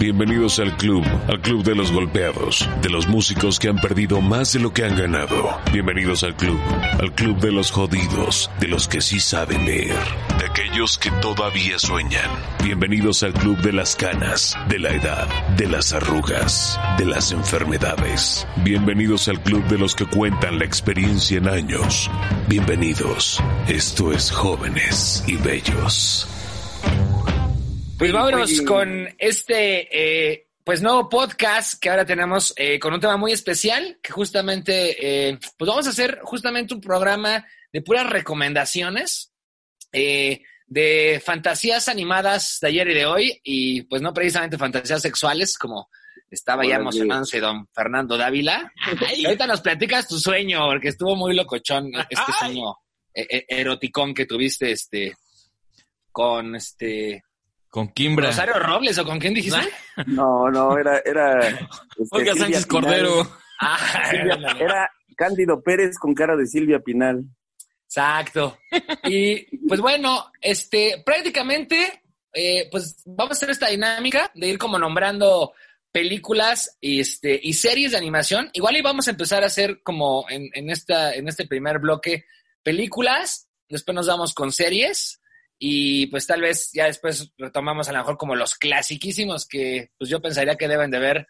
Bienvenidos al club, al club de los golpeados, de los músicos que han perdido más de lo que han ganado. Bienvenidos al club, al club de los jodidos, de los que sí saben leer, de aquellos que todavía sueñan. Bienvenidos al club de las canas, de la edad, de las arrugas, de las enfermedades. Bienvenidos al club de los que cuentan la experiencia en años. Bienvenidos. Esto es jóvenes y bellos. Pues vámonos con este eh, pues nuevo podcast que ahora tenemos eh, con un tema muy especial, que justamente, eh, pues vamos a hacer justamente un programa de puras recomendaciones eh, de fantasías animadas de ayer y de hoy, y pues no precisamente fantasías sexuales, como estaba ya emocionándose don Fernando Dávila. Y ahorita nos platicas tu sueño, porque estuvo muy locochón este Ay. sueño eh, eh, eroticón que tuviste este con este Con Kimbra. Rosario Robles o con quién dijiste? No, no, era, era. este, Olga Sánchez Pinal. Cordero. Ah, Silvia- era Cándido Pérez con cara de Silvia Pinal. Exacto. Y pues bueno, este, prácticamente, eh, pues vamos a hacer esta dinámica de ir como nombrando películas y este y series de animación. Igual y vamos a empezar a hacer como en, en esta, en este primer bloque, películas, después nos vamos con series, y pues tal vez ya después retomamos a lo mejor como los clasiquísimos que pues yo pensaría que deben de ver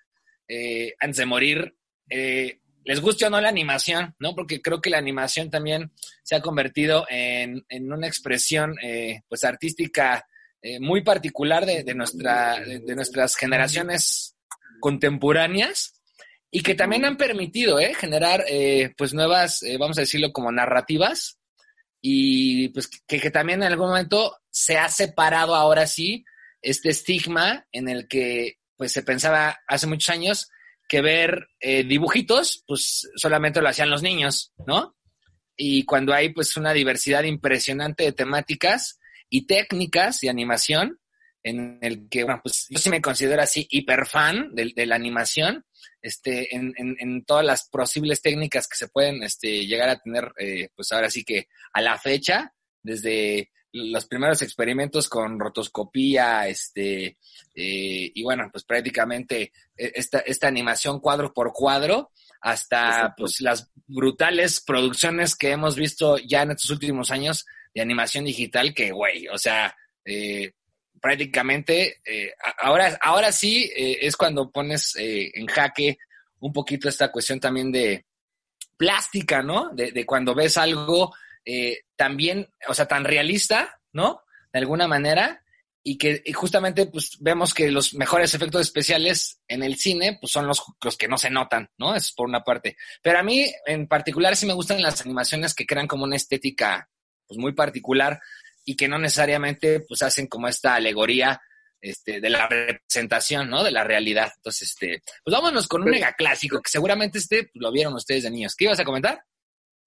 eh, antes de morir. Eh, les guste o no la animación, ¿no? Porque creo que la animación también se ha convertido en, en una expresión eh, pues artística eh, muy particular de, de nuestra, de, nuestras generaciones contemporáneas y que también han permitido eh, generar eh, pues nuevas, eh, vamos a decirlo como narrativas y pues que, también en algún momento se ha separado ahora sí este estigma en el que pues se pensaba hace muchos años que ver eh, dibujitos pues solamente lo hacían los niños, ¿no? Y cuando hay pues una diversidad impresionante de temáticas y técnicas y animación en el que, bueno, pues yo sí me considero así hiper fan de, de la animación, este, en, en, en todas las posibles técnicas que se pueden este, llegar a tener, eh, pues ahora sí que a la fecha, desde los primeros experimentos con rotoscopía, este, eh, y bueno, pues prácticamente eh, esta, esta animación cuadro por cuadro, hasta pues las brutales producciones que hemos visto ya en estos últimos años de animación digital, que güey, o sea, eh, prácticamente eh, ahora, ahora sí eh, es cuando pones eh, en jaque un poquito esta cuestión también de plástica, ¿no? De, cuando ves algo eh, también, o sea, tan realista, ¿no? De alguna manera, y que y justamente pues vemos que los mejores efectos especiales en el cine pues son los, los que no se notan, ¿no? Es por una parte. Pero a mí en particular sí me gustan las animaciones que crean como una estética pues muy particular y que no necesariamente pues hacen como esta alegoría este, de la representación, ¿no? De la realidad. Entonces, este, pues vámonos con un Pero- mega clásico que seguramente este pues, lo vieron ustedes de niños. ¿Qué ibas a comentar?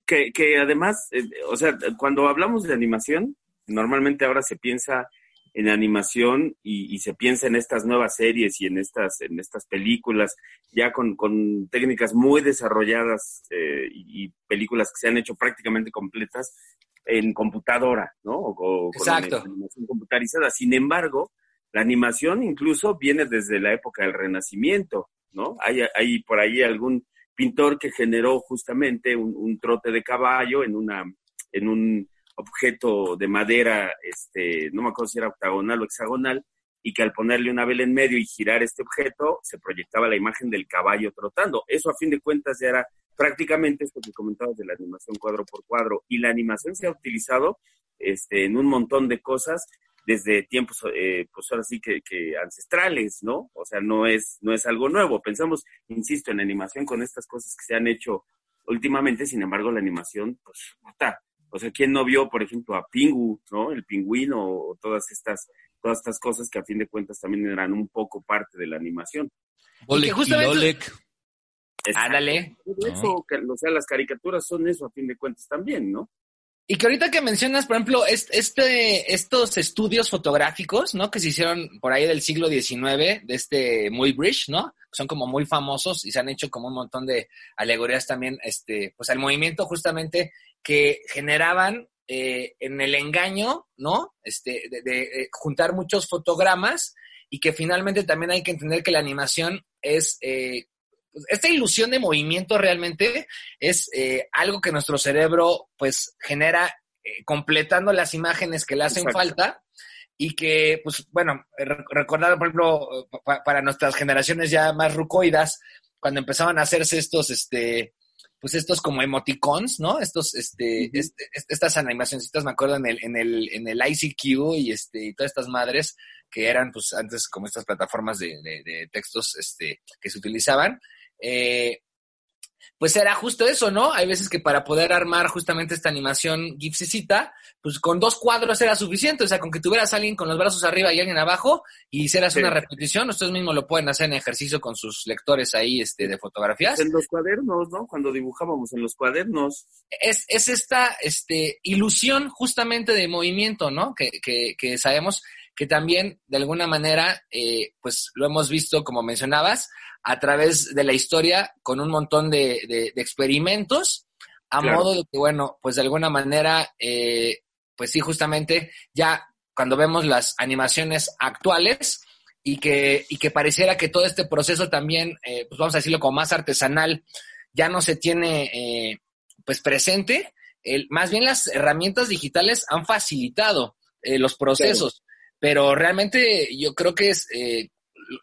Que, que además, eh, o sea, cuando hablamos de animación, normalmente ahora se piensa en animación y, y se piensa en estas nuevas series y en estas, en estas películas, ya con, con técnicas muy desarrolladas eh, y películas que se han hecho prácticamente completas en computadora, ¿no? O, o con Exacto. animación computarizada. Sin embargo, la animación incluso viene desde la época del Renacimiento, ¿no? Hay, hay por ahí algún pintor que generó justamente un, un trote de caballo en una, en un objeto de madera, este, no me acuerdo si era octagonal o hexagonal, y que al ponerle una vela en medio y girar este objeto, se proyectaba la imagen del caballo trotando. Eso a fin de cuentas ya era prácticamente esto que comentabas de la animación cuadro por cuadro. Y la animación se ha utilizado este, en un montón de cosas desde tiempos, eh, pues ahora sí que, que ancestrales, ¿no? O sea, no es, no es algo nuevo. Pensamos, insisto, en animación con estas cosas que se han hecho últimamente, sin embargo, la animación, pues, está. O sea, ¿quién no vio, por ejemplo, a Pingu, ¿no? El pingüino o todas estas, todas estas cosas que a fin de cuentas también eran un poco parte de la animación. Oleg y justamente- Lolek. Ándale. Eso, que, o sea, las caricaturas son eso a fin de cuentas también, ¿no? Y que ahorita que mencionas, por ejemplo, est- este, estos estudios fotográficos, ¿no? Que se hicieron por ahí del siglo XIX, de este Muybridge, ¿no? Son como muy famosos y se han hecho como un montón de alegorías también, este, pues al movimiento justamente que generaban eh, en el engaño, ¿no? Este, de, de, eh, juntar muchos fotogramas y que finalmente también hay que entender que la animación es... Eh, pues, esta ilusión de movimiento realmente es eh, algo que nuestro cerebro pues genera completando las imágenes que le hacen Exacto. falta y que, pues bueno, re- recordar, por ejemplo, pa- para nuestras generaciones ya más rucoidas, cuando empezaban a hacerse estos, este, pues estos como emoticons, ¿no? Estos, este, este- est- estas animacioncitas, me acuerdo en el, en el, en el ICQ y este, y todas estas madres que eran, pues, antes como estas plataformas de, de- de textos, este, que se utilizaban. Eh, pues era justo eso, ¿no? Hay veces que para poder armar justamente esta animación gipsicita, pues con dos cuadros era suficiente, o sea, con que tuvieras a alguien con los brazos arriba y alguien abajo y hicieras Sí. una repetición, ustedes mismos lo pueden hacer en ejercicio con sus lectores ahí este, de fotografías. En los cuadernos, ¿no? Cuando dibujábamos en los cuadernos. es, es esta este, ilusión justamente de movimiento, ¿no? Que, que, que sabemos que también de alguna manera, eh, pues lo hemos visto, como mencionabas, a través de la historia con un montón de, de- de experimentos, a Claro. modo de que, bueno, pues de alguna manera, eh, pues sí, justamente ya cuando vemos las animaciones actuales y que, y que pareciera que todo este proceso también, eh, pues vamos a decirlo como más artesanal, ya no se tiene eh, pues presente, el, más bien las herramientas digitales han facilitado eh, los procesos, pero realmente yo creo que es eh,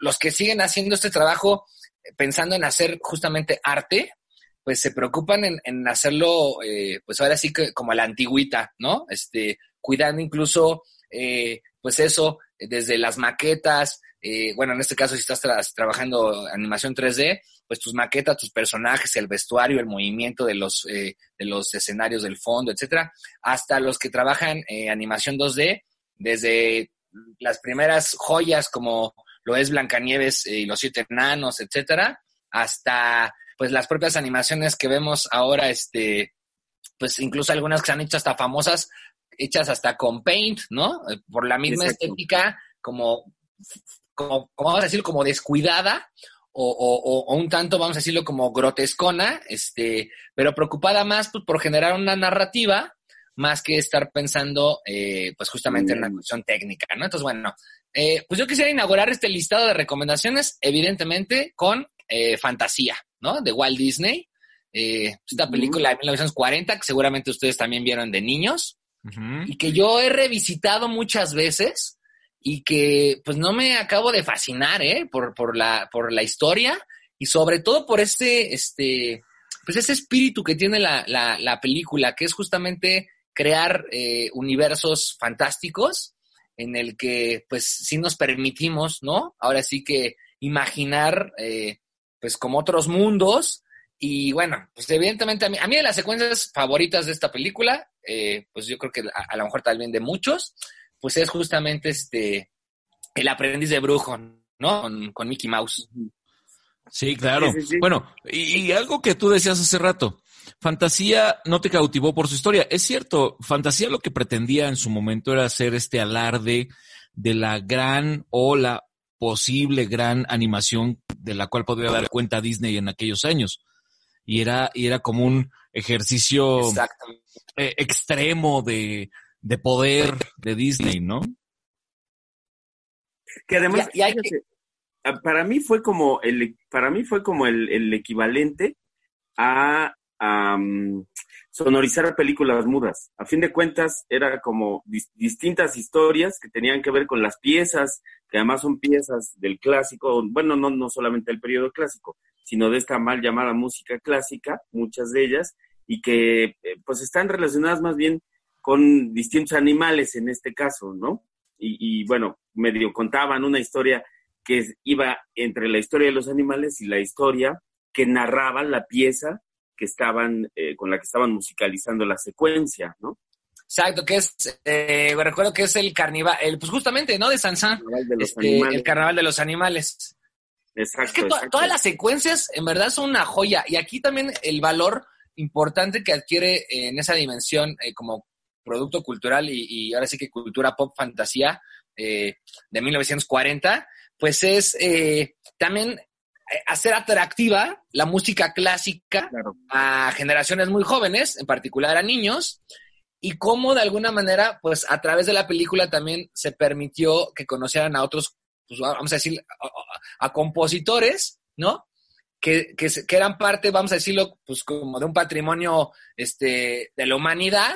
los que siguen haciendo este trabajo eh, pensando en hacer justamente arte, pues se preocupan en, en hacerlo, eh, pues ahora sí que como a la antigüita, ¿no? Este, cuidando incluso, eh, pues eso, desde las maquetas, eh, bueno, en este caso si estás tra- trabajando animación 3D, pues tus maquetas, tus personajes, el vestuario, el movimiento de los, eh, de los escenarios del fondo, etcétera, hasta los que trabajan animación 2D, desde las primeras joyas como lo es Blancanieves eh, y los siete enanos, etcétera, hasta pues las propias animaciones que vemos ahora, este, pues incluso algunas que se han hecho hasta famosas, hechas hasta con paint, ¿no? Eh, Por la misma Exacto. estética, como, como, como vamos a decir, como descuidada, o, o- o- o un tanto, vamos a decirlo, como grotescona, este, pero preocupada más pues, por generar una narrativa más que estar pensando, eh, pues justamente en una Mm. cuestión técnica, ¿no? Entonces, bueno, eh, pues yo quisiera inaugurar este listado de recomendaciones, evidentemente, con eh, Fantasía, ¿no? De Walt Disney. Eh, esta Ujú. película de 1940, que seguramente ustedes también vieron de niños, y que yo he revisitado muchas veces y que pues no me acabo de fascinar, ¿eh? Por, por, la, por la historia y sobre todo por este, este, pues ese espíritu que tiene la, la, la película, que es justamente crear eh, universos fantásticos en el que pues sí nos permitimos, ¿no? Ahora sí que imaginar eh, pues como otros mundos y bueno, pues evidentemente a mí, a mí de las secuencias favoritas de esta película, eh, pues yo creo que a, a lo mejor también de muchos, pues es justamente este, el aprendiz de brujo, ¿no? Con, con Mickey Mouse. Sí, claro. Sí, sí, sí. Bueno, y, y algo que tú decías hace rato, Fantasía no te cautivó por su historia. Es cierto, Fantasía lo que pretendía en su momento era hacer este alarde de la gran o la posible gran animación de la cual podría dar cuenta Disney en aquellos años. Y era, y era como un ejercicio eh, extremo de, de poder de Disney, ¿no? Que además, que- ah, para mí fue como el, para mí fue como el, el equivalente a, am, sonorizar películas mudas. A fin de cuentas, era como dis- distintas historias que tenían que ver con las piezas, que además son piezas del clásico, bueno, no, no solamente del periodo clásico, sino de esta mal llamada música clásica, muchas de ellas, y que eh, pues están relacionadas más bien con distintos animales en este caso, ¿no? Y, y, bueno, medio contaban una historia que iba entre la historia de los animales y la historia que narraba la pieza que estaban, eh, con la que estaban musicalizando la secuencia, ¿no? Exacto, que es, eh, recuerdo que es el carnaval, el, pues justamente, ¿no? De Sansán, Carnaval de este, el carnaval de los animales. Exacto, Es que to- exacto. todas las secuencias en verdad son una joya. Y aquí también el valor importante que adquiere eh, en esa dimensión eh, como producto cultural y, y ahora sí que cultura pop fantasía eh, de 1940, pues es eh, también hacer atractiva la música clásica Claro. a generaciones muy jóvenes, en particular a niños, y cómo de alguna manera, pues a través de la película también se permitió que conocieran a otros pues vamos a decir, a, compositores, ¿no? Que, que, que, eran parte, vamos a decirlo, pues como de un patrimonio este, de la humanidad,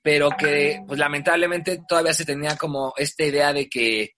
pero que pues lamentablemente todavía se tenía como esta idea de que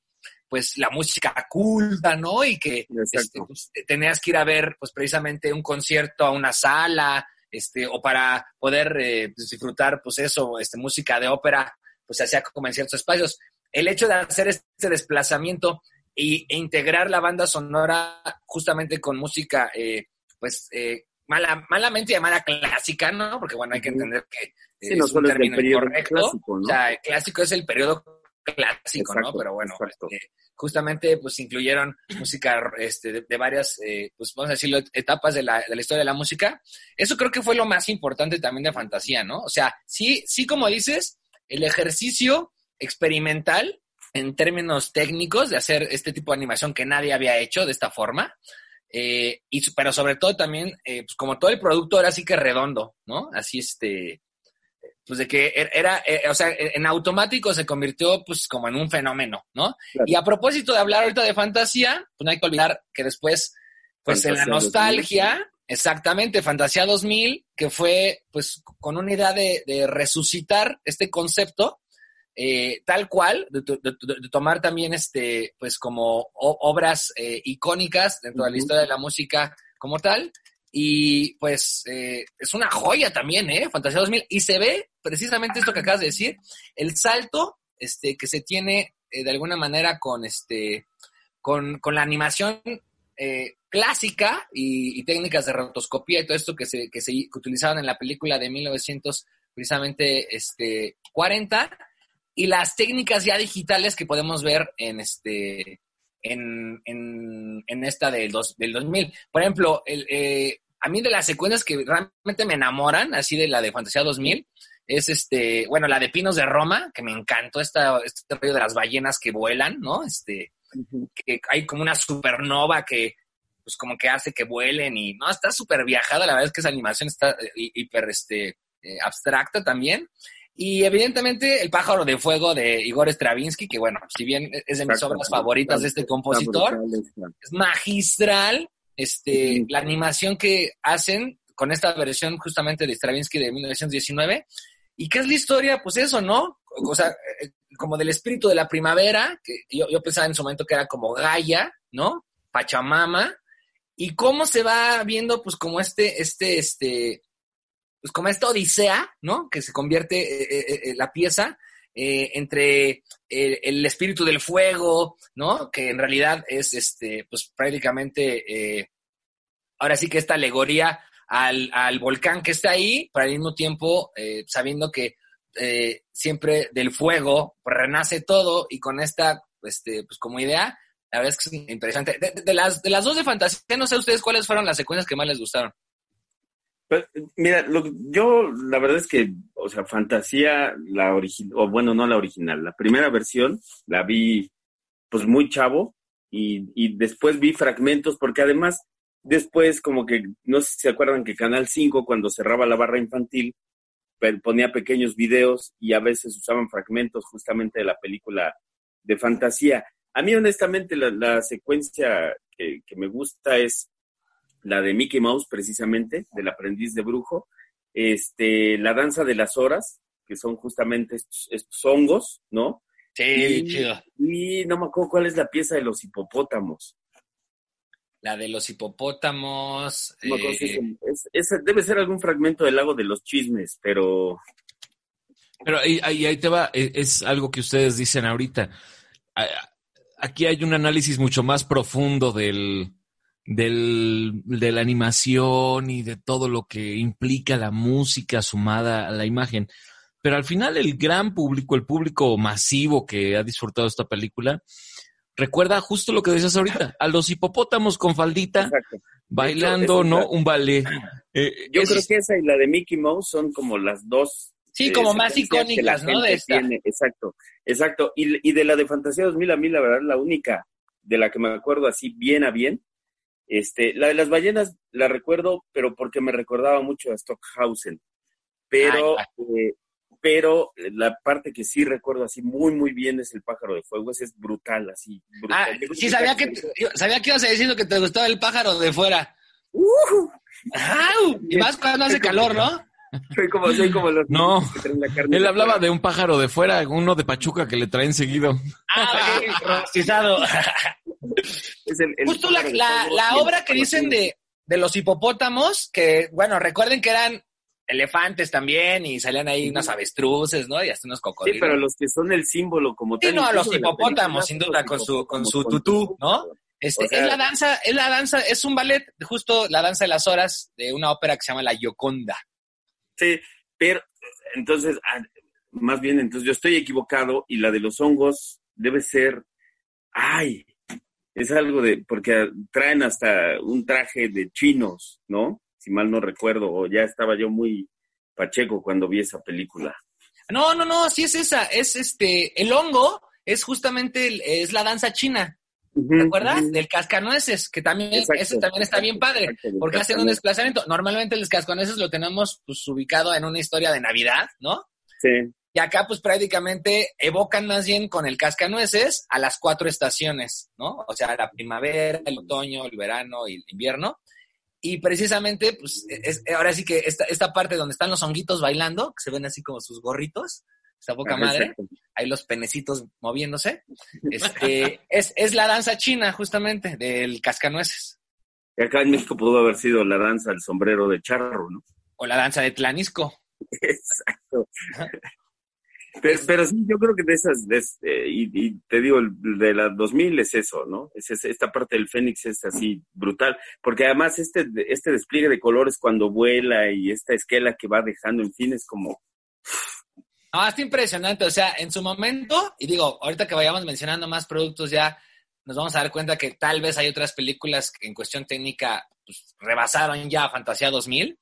pues la música culta, ¿no? Y que este, pues, tenías que ir a ver pues precisamente un concierto a una sala, este, o para poder eh, pues, disfrutar pues eso, este, música de ópera, pues se hacía como en ciertos espacios. El hecho de hacer este desplazamiento y, e integrar la banda sonora justamente con música, eh, pues eh, mala, malamente llamada clásica, ¿no? Porque bueno, hay que entender que es un término incorrecto. Clásico, ¿no? O sea, clásico es el periodo clásico, ¿no? Pero bueno, este, justamente pues incluyeron música este, de, varias, eh, pues vamos a decirlo, etapas de la, de la, historia de la música. Eso creo que fue lo más importante también de fantasía, ¿no? O sea, sí, sí como dices, el ejercicio experimental en términos técnicos de hacer este tipo de animación que nadie había hecho de esta forma. Eh, y, pero sobre todo también, eh, pues como todo el producto era así que redondo, ¿no? Así este, pues de que er, era, eh, o sea, en automático se convirtió pues como en un fenómeno, ¿no? Y a propósito de hablar ahorita de fantasía, pues no hay que olvidar que después, pues en la nostalgia, exactamente, Fantasía 2000, que fue pues con una idea de, resucitar este concepto, eh, tal cual, de, tomar también este, pues como obras eh, icónicas dentro de la historia de la música como tal, y pues eh, es una joya también, ¿eh? Fantasía 2000. Y se ve precisamente esto que acabas de decir, el salto este, que se tiene eh, de alguna manera con, este, con, la animación eh, clásica y, técnicas de rotoscopía y todo esto que se, que se utilizaban en la película de 1900, precisamente este, 40, y las técnicas ya digitales que podemos ver en este en, en, esta del, dos, del 2000. Por ejemplo, el, eh, a mí de las secuencias que realmente me enamoran, así de la de Fantasía 2000, es este, bueno, la de Pinos de Roma, que me encantó esta, este rollo de las ballenas que vuelan, ¿no? Este, que hay como una supernova que, pues como que hace que vuelen y, no, está súper viajada, la verdad es que esa animación está eh, hiper, este, eh, abstracta también. Y evidentemente El pájaro de fuego de Igor Stravinsky, que bueno, si bien es de mis obras favoritas de este compositor, es magistral este, la animación que hacen con esta versión justamente de Stravinsky de 1919. ¿Y qué es la historia? Pues eso, ¿no? O sea, eh, como del espíritu de la primavera, que yo, yo pensaba en su momento que era como Gaia, ¿no? Pachamama, y cómo se va viendo, pues, como este, este, este, pues como esta odisea, ¿no? Que se convierte eh, eh, la pieza entre el, espíritu del fuego, ¿no? Que en realidad es, este, pues prácticamente, ahora sí que esta alegoría al, al, volcán que está ahí, pero al mismo tiempo sabiendo que siempre del fuego renace todo y con esta, este, pues como idea, la verdad es que es interesante. De, las, de las dos de fantasía, no sé ustedes cuáles fueron las secuencias que más les gustaron. Pues, mira, yo la verdad es que, o sea, Fantasía, la original, o bueno, no la original, la primera versión la vi pues muy chavo y, y después vi fragmentos porque además después como que, no sé si se acuerdan que Canal 5 cuando cerraba la barra infantil ponía pequeños videos y a veces usaban fragmentos justamente de la película de fantasía. A mí honestamente la, secuencia que, que me gusta es la de Mickey Mouse precisamente, del aprendiz de brujo, este, la danza de las horas, que son justamente estos, hongos, ¿no? Sí, y, chido. Y no me acuerdo cuál es la pieza de los hipopótamos. La de los hipopótamos. No, eh, debe ser algún fragmento del lago de los chismes, pero. Pero ahí, ahí, te va, e, es algo que ustedes dicen ahorita. Aquí hay un análisis mucho más profundo del, del, de la animación y de todo lo que implica la música sumada a la imagen. Pero al final el gran público, el público masivo que ha disfrutado esta película, recuerda justo lo que decías ahorita, a los hipopótamos con faldita, bailando, ¿no? Un ballet. Eh, Yo creo que esa y la de Mickey Mouse son como las dos. Sí, eh, como más icónicas, ¿no? De esta. exacto, exacto. Y, y de la de Fantasía 2000, a mí la verdad, la única de la que me acuerdo así bien a bien, este, la de las ballenas la recuerdo, pero porque me recordaba mucho a Stockhausen. Pero, eh, pero la parte que sí recuerdo así muy, muy bien es el pájaro de fuego. Ese es brutal, así. Ah, Brutal. sí, sabía que, sabía que ibas a decir que te gustaba el pájaro de fuera. ¡Uh! ¡Au! Y más cuando hace calor, ¿no? Soy como, soy como los No, que traen la carne Él de hablaba fuera. de un pájaro de fuera, uno de Pachuca que le traen seguido. Ah, ok, rostizado. Es el- el Justo la, la, la obra que dicen de, de los hipopótamos, que, bueno, recuerden que eran elefantes también y salían ahí unas avestruces, ¿no? Y hasta unos Sí, cocodrilos. pero los que son el símbolo como Sí, tal. no, a los hipopótamos, sin duda, con su, con su tutú, ¿no? Este, O sea- es la danza, es la danza, es un ballet, justo la danza de las horas de una ópera que se llama La Gioconda. Sí, pero entonces, ah, más bien, entonces yo estoy equivocado y la de los hongos debe ser, ay, es algo de, porque traen hasta un traje de chinos, ¿no? Si mal no recuerdo, o ya estaba yo muy pacheco cuando vi esa película. No, no, no, sí es esa, es este, el hongo es justamente, el- es la danza china, ¿te acuerdas? Del cascanueces, que también, Exacto, ese también está bien padre. exacto, Porque hacen un desplazamiento. Normalmente el cascanueces lo tenemos pues ubicado en una historia de Navidad, ¿no? Sí, Y acá pues prácticamente evocan más bien con el cascanueces a las cuatro estaciones, ¿no? O sea, la primavera, el otoño, el verano y el invierno. Y precisamente, pues, es, ahora sí que esta, esta parte donde están los honguitos bailando, que se ven así como sus gorritos, esta poca Ajá, madre, ahí los penecitos moviéndose, este, es, es la danza china justamente del cascanueces, Y acá en México pudo haber sido la danza del sombrero de charro, ¿no? o la danza de Tlanisco. Exacto. Pero, pero sí, yo creo que de esas, de es- eh, y, y te digo, el de la 2000 es eso, ¿no? Es, es- esta parte del Fénix es así brutal, porque además este, este despliegue de colores cuando vuela y esta esquela que va dejando, en fin, es como, No, está impresionante. O sea, en su momento, y digo, ahorita que vayamos mencionando más productos, ya nos vamos a dar cuenta que tal vez hay otras películas que en cuestión técnica pues, rebasaron ya Fantasía 2000,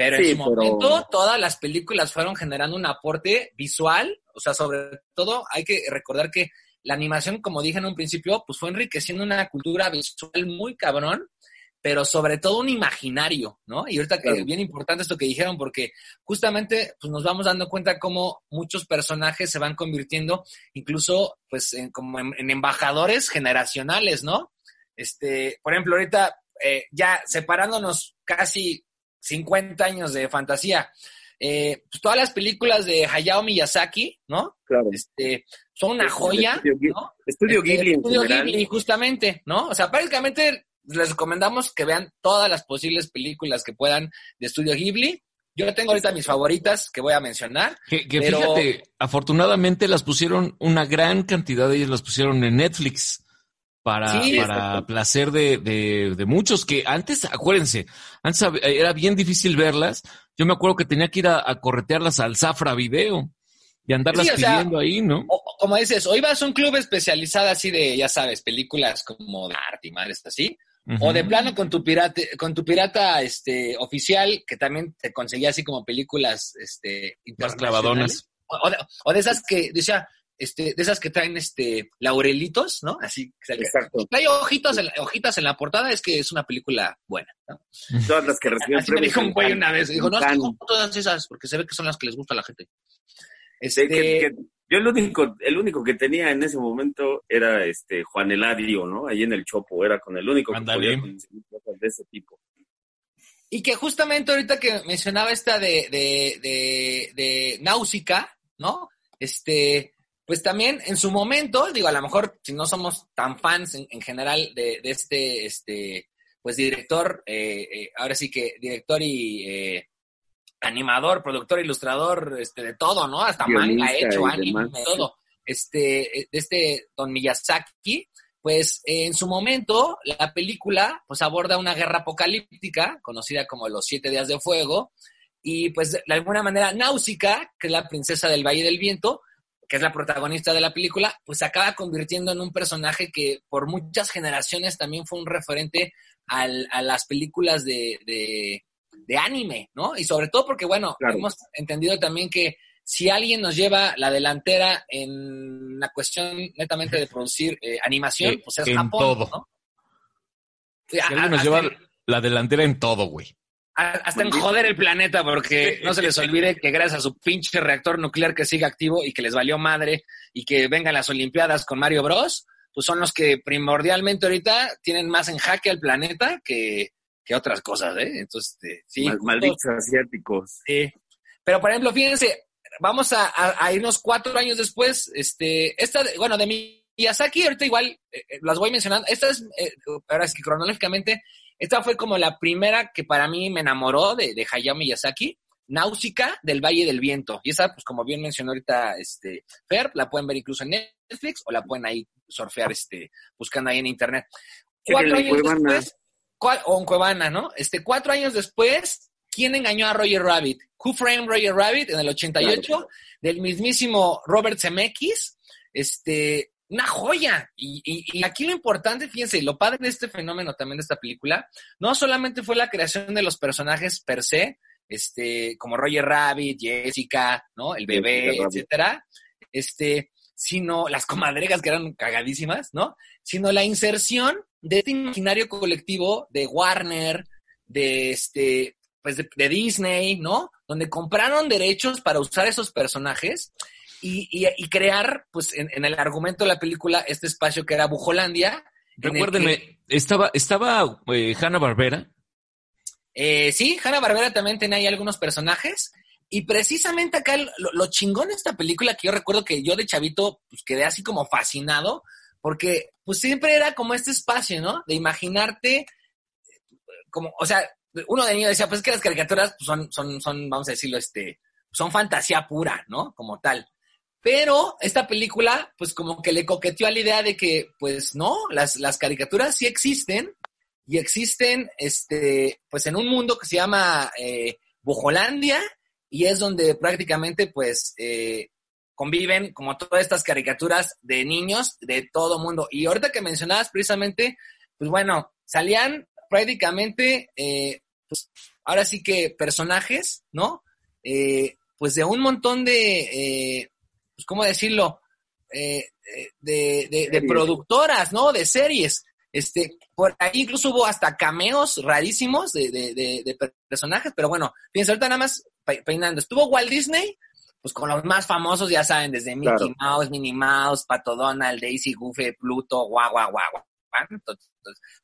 pero en su pero- momento todas las películas fueron generando un aporte visual. O sea, sobre todo hay que recordar que la animación, como dije en un principio, pues fue enriqueciendo una cultura visual muy cabrón, pero sobre todo un imaginario, ¿no? Y ahorita que bien importante esto que dijeron, porque justamente pues nos vamos dando cuenta cómo muchos personajes se van convirtiendo incluso pues en, como en, en embajadores generacionales, ¿no? Este, por ejemplo, ahorita eh, ya separándonos casi 50 años de fantasía, eh, pues todas las películas de Hayao Miyazaki, ¿no? claro. Este, son una joya, estudio Ghibli. ¿no? Estudio Este, Ghibli en Estudio general. Ghibli, justamente, ¿no? O sea, prácticamente les recomendamos que vean todas las posibles películas que puedan de Estudio Ghibli. Yo tengo ahorita mis favoritas que voy a mencionar. Que, que Pero- fíjate, afortunadamente las pusieron, una gran cantidad de ellas las pusieron en Netflix para, Sí, para placer de, de, de muchos que antes, acuérdense, antes hab- era bien difícil verlas. Yo me acuerdo que tenía que ir a, a corretearlas al Zafra Video y andarlas Sí, o sea, pidiendo ahí, ¿no? O, como dices, o ibas a un club especializado así de, ya sabes, películas como de arte y madres así, o de plano con tu pirata, con tu pirata este oficial, que también te conseguía así como películas este internacionales. clavadonas. O, o de, o de esas que, decía, este, de esas que traen este laurelitos, ¿no? Así que sale- Exacto. trae hojitas en, la- hojitas en la portada, es que es una película buena, ¿no? Todas las que reciben Así me dijo un güey una vez, dijo, no, es que todas esas, porque se ve que son las que les gusta a la gente. Sí, Este, que- que yo el único, el único que tenía en ese momento era este Juan Eladio, ¿no? Ahí en el Chopo, era con el único que podía conseguir cosas de ese tipo. Y que justamente ahorita que mencionaba esta de, de, de, de Náusica, ¿no? Este, pues también en su momento, digo, a lo mejor si no somos tan fans en, en general de, de este, este, pues director, eh, eh, ahora sí que director y eh, animador, productor, ilustrador, este, de todo, ¿no? Hasta manga hecho, anime, demás. todo. Este, eh, de este Don Miyazaki, pues eh, en su momento la película pues aborda una guerra apocalíptica conocida como los siete días de fuego y pues de alguna manera Náusica, que es la princesa del Valle del Viento, que es la protagonista de la película, pues se acaba convirtiendo en un personaje que por muchas generaciones también fue un referente al- a las películas de, de- de anime, ¿no? Y sobre todo porque, bueno, Claro. hemos entendido también que si alguien nos lleva la delantera en la cuestión netamente de producir eh, animación, Eh, pues es en Japón, todo. ¿no? Si A- alguien nos hasta lleva en- la delantera en todo, güey. Hasta en joder el planeta, porque no se les olvide que gracias a su pinche reactor nuclear que sigue activo y que les valió madre y que vengan las Olimpiadas con Mario Bros, pues son los que primordialmente ahorita tienen más en jaque al planeta que, que otras cosas, ¿eh? Entonces, este, sí. malditos asiáticos. Sí. Pero, por ejemplo, fíjense, vamos a, irnos cuatro años después, este, esta, bueno, de Miyazaki, ahorita igual eh, eh, las voy mencionando, esta es, eh, ahora es que cronológicamente, esta fue como la primera que para mí me enamoró de, de Hayao Miyazaki, Náusica del Valle del Viento. Y esa, pues como bien mencionó ahorita este, Fer, la pueden ver incluso en Netflix o la pueden ahí surfear este, buscando ahí en internet. Cuatro años después, o en Cuevana, ¿no? Este, cuatro años después, ¿quién engañó a Roger Rabbit? Who Framed Roger Rabbit en el 88, del mismísimo Robert Zemeckis, este, una joya. Y, y, aquí lo importante, fíjense, lo padre de este fenómeno también de esta película, no solamente fue la creación de los personajes per se, este, como Roger Rabbit, Jessica, ¿no? El bebé, etcétera, este, sino las comadregas que eran cagadísimas, ¿no? Sino la inserción de este imaginario colectivo de Warner, de este, pues de, Disney, ¿no? Donde compraron derechos para usar esos personajes y, y, crear, pues, en, el argumento de la película, este espacio que era Bujolandia. Recuérdenme, estaba, estaba eh, Hanna Barbera. Eh, sí, Hanna Barbera también tenía ahí algunos personajes. Y precisamente acá lo, chingón de esta película que yo recuerdo que yo de chavito pues quedé así como fascinado, porque pues siempre era como este espacio, ¿no? De imaginarte, como, o sea, uno de niño decía, pues que las caricaturas pues, son, son, son, vamos a decirlo, este, son fantasía pura, ¿no? Como tal. Pero esta película, pues como que le coqueteó a la idea de que, pues no, las, las caricaturas sí existen y existen, este, pues en un mundo que se llama eh, y es donde prácticamente, pues, eh, conviven como todas estas caricaturas de niños de todo mundo. Y ahorita que mencionabas precisamente, pues bueno, salían prácticamente, eh, pues ahora sí que personajes, ¿no? Eh, pues de un montón de, eh, pues cómo decirlo, de, de, productoras, ¿no? De series. Este, por ahí incluso hubo hasta cameos rarísimos de, de, personajes, pero bueno, fíjense, ahorita nada más peinando. Estuvo Walt Disney, pues con los más famosos, ya saben, desde Mickey Mouse, Minnie Mouse, Pato Donald, Daisy, Goofy, Pluto, guau, guau, guau,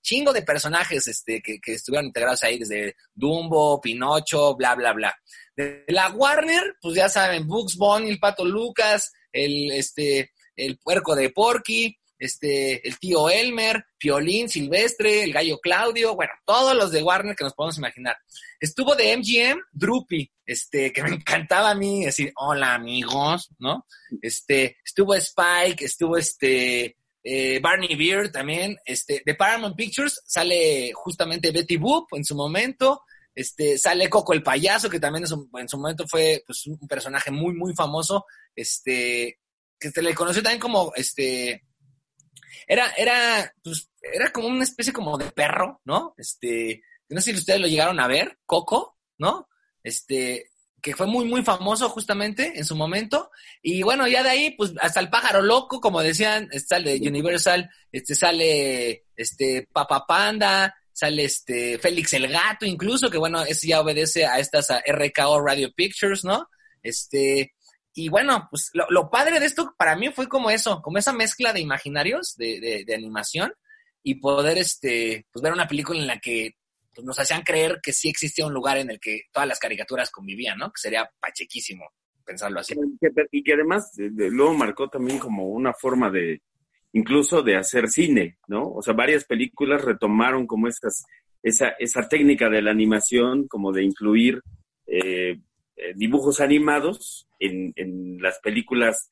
chingo de personajes este, que, estuvieron integrados ahí, desde Dumbo, Pinocho, bla, bla, bla. De la Warner, pues ya saben, Bugs Bunny, el Pato Lucas, el, este, el puerco de Porky, este, el tío Elmer, Piolín, Silvestre, el gallo Claudio, bueno, todos los de Warner que nos podemos imaginar. Estuvo de MGM, Droopy, este, que me encantaba a mí decir, hola amigos, ¿no? Este, estuvo Spike, estuvo este, eh, Barney Beard también, este, de Paramount Pictures sale justamente Betty Boop en su momento, este, sale Coco el payaso, que también en su momento fue pues, un personaje muy, muy famoso, este, que se le conoció también como, este, era, era, pues, era como una especie como de perro, ¿no? Este, no sé si ustedes lo llegaron a ver, Coco, ¿no? Este, que fue muy, muy famoso justamente en su momento. Y bueno, ya de ahí, pues hasta el pájaro loco, como decían, sale Universal, este, sale este Papa Panda, sale este Félix el Gato, incluso, que bueno, ese ya obedece a estas RKO Radio Pictures, ¿no? Este, y bueno, pues lo, padre de esto para mí fue como eso, como esa mezcla de imaginarios, de, de, de animación, y poder este, pues ver una película en la que pues nos hacían creer que sí existía un lugar en el que todas las caricaturas convivían, ¿no? Que sería pachequísimo pensarlo así. Y que además luego marcó también como una forma de, incluso de hacer cine, ¿no? O sea, varias películas retomaron como estas, esa, esa técnica de la animación, como de incluir eh, eh, dibujos animados en, en, las películas,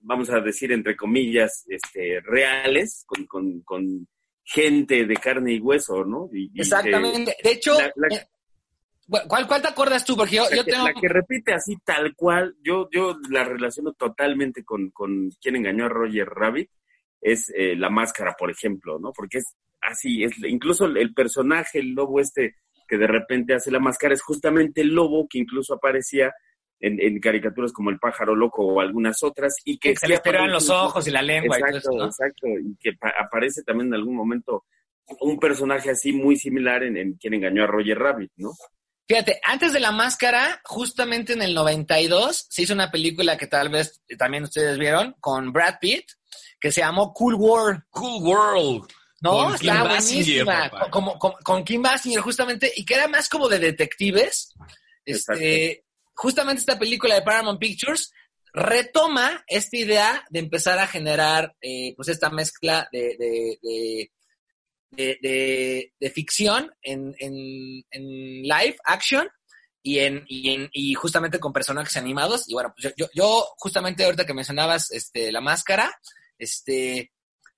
vamos a decir, entre comillas, este, reales, con, con, con gente de carne y hueso, ¿no? Exactamente. De, hecho, eh, ¿cuál, ¿cuál te acuerdas tú? Porque yo, la, tengo... la que repite así tal cual, yo, yo la relaciono totalmente con, con quien engañó a Roger Rabbit, es eh, la máscara, por ejemplo, ¿no? Porque es así, es incluso el personaje, el lobo este que de repente hace la máscara, es justamente el lobo que incluso aparecía en, caricaturas como El pájaro loco o algunas otras y que, se le esperan los ojos y la lengua exacto, y todo eso, Exacto, y que aparece también en algún momento un personaje así muy similar en, Quien engañó a Roger Rabbit, ¿no? Fíjate, antes de la máscara, justamente en el 92, se hizo una película que tal vez también ustedes vieron con Brad Pitt, que se llamó Cool World. Cool World. No, Con Basinger, buenísima. papá. Como, con, con Kim Basinger, justamente, y que era más como de detectives. Este, justamente esta película de Paramount Pictures retoma esta idea de empezar a generar eh, pues esta mezcla de, de, de, ficción en, en, en live action y en, y en y justamente con personajes animados. Y bueno, pues yo, yo, yo justamente ahorita que mencionabas este, la máscara, este,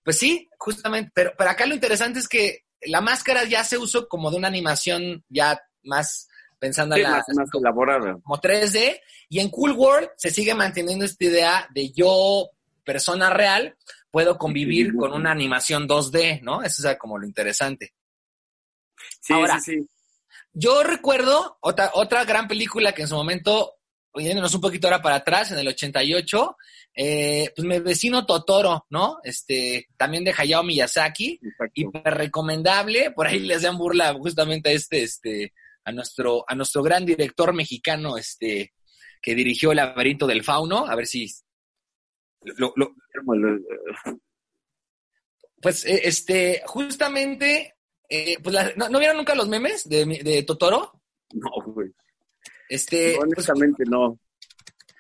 pues sí, justamente, pero, pero acá lo interesante es que la máscara ya se usó como de una animación ya más pensando Sí, en la, más, más elaborada. como 3D, y en Cool World se sigue manteniendo esta idea de yo, persona real, puedo convivir Sí. con una animación 2D, ¿no? Eso es como lo interesante. Sí, Ahora, sí, sí. Yo recuerdo otra, otra gran película que en su momento, yéndonos un poquito ahora para atrás, en el 88, eh, pues mi vecino Totoro, ¿no? Este, también de Hayao Miyazaki, Exacto. hiper recomendable, por ahí les dan burla justamente a este, este, a nuestro, a nuestro gran director mexicano, este, que dirigió El laberinto del fauno, a ver si lo- lo- pues eh, este, justamente, eh, pues la- ¿no, ¿no vieron nunca los memes de, de Totoro? No, güey. Este, pues, Honestamente, no.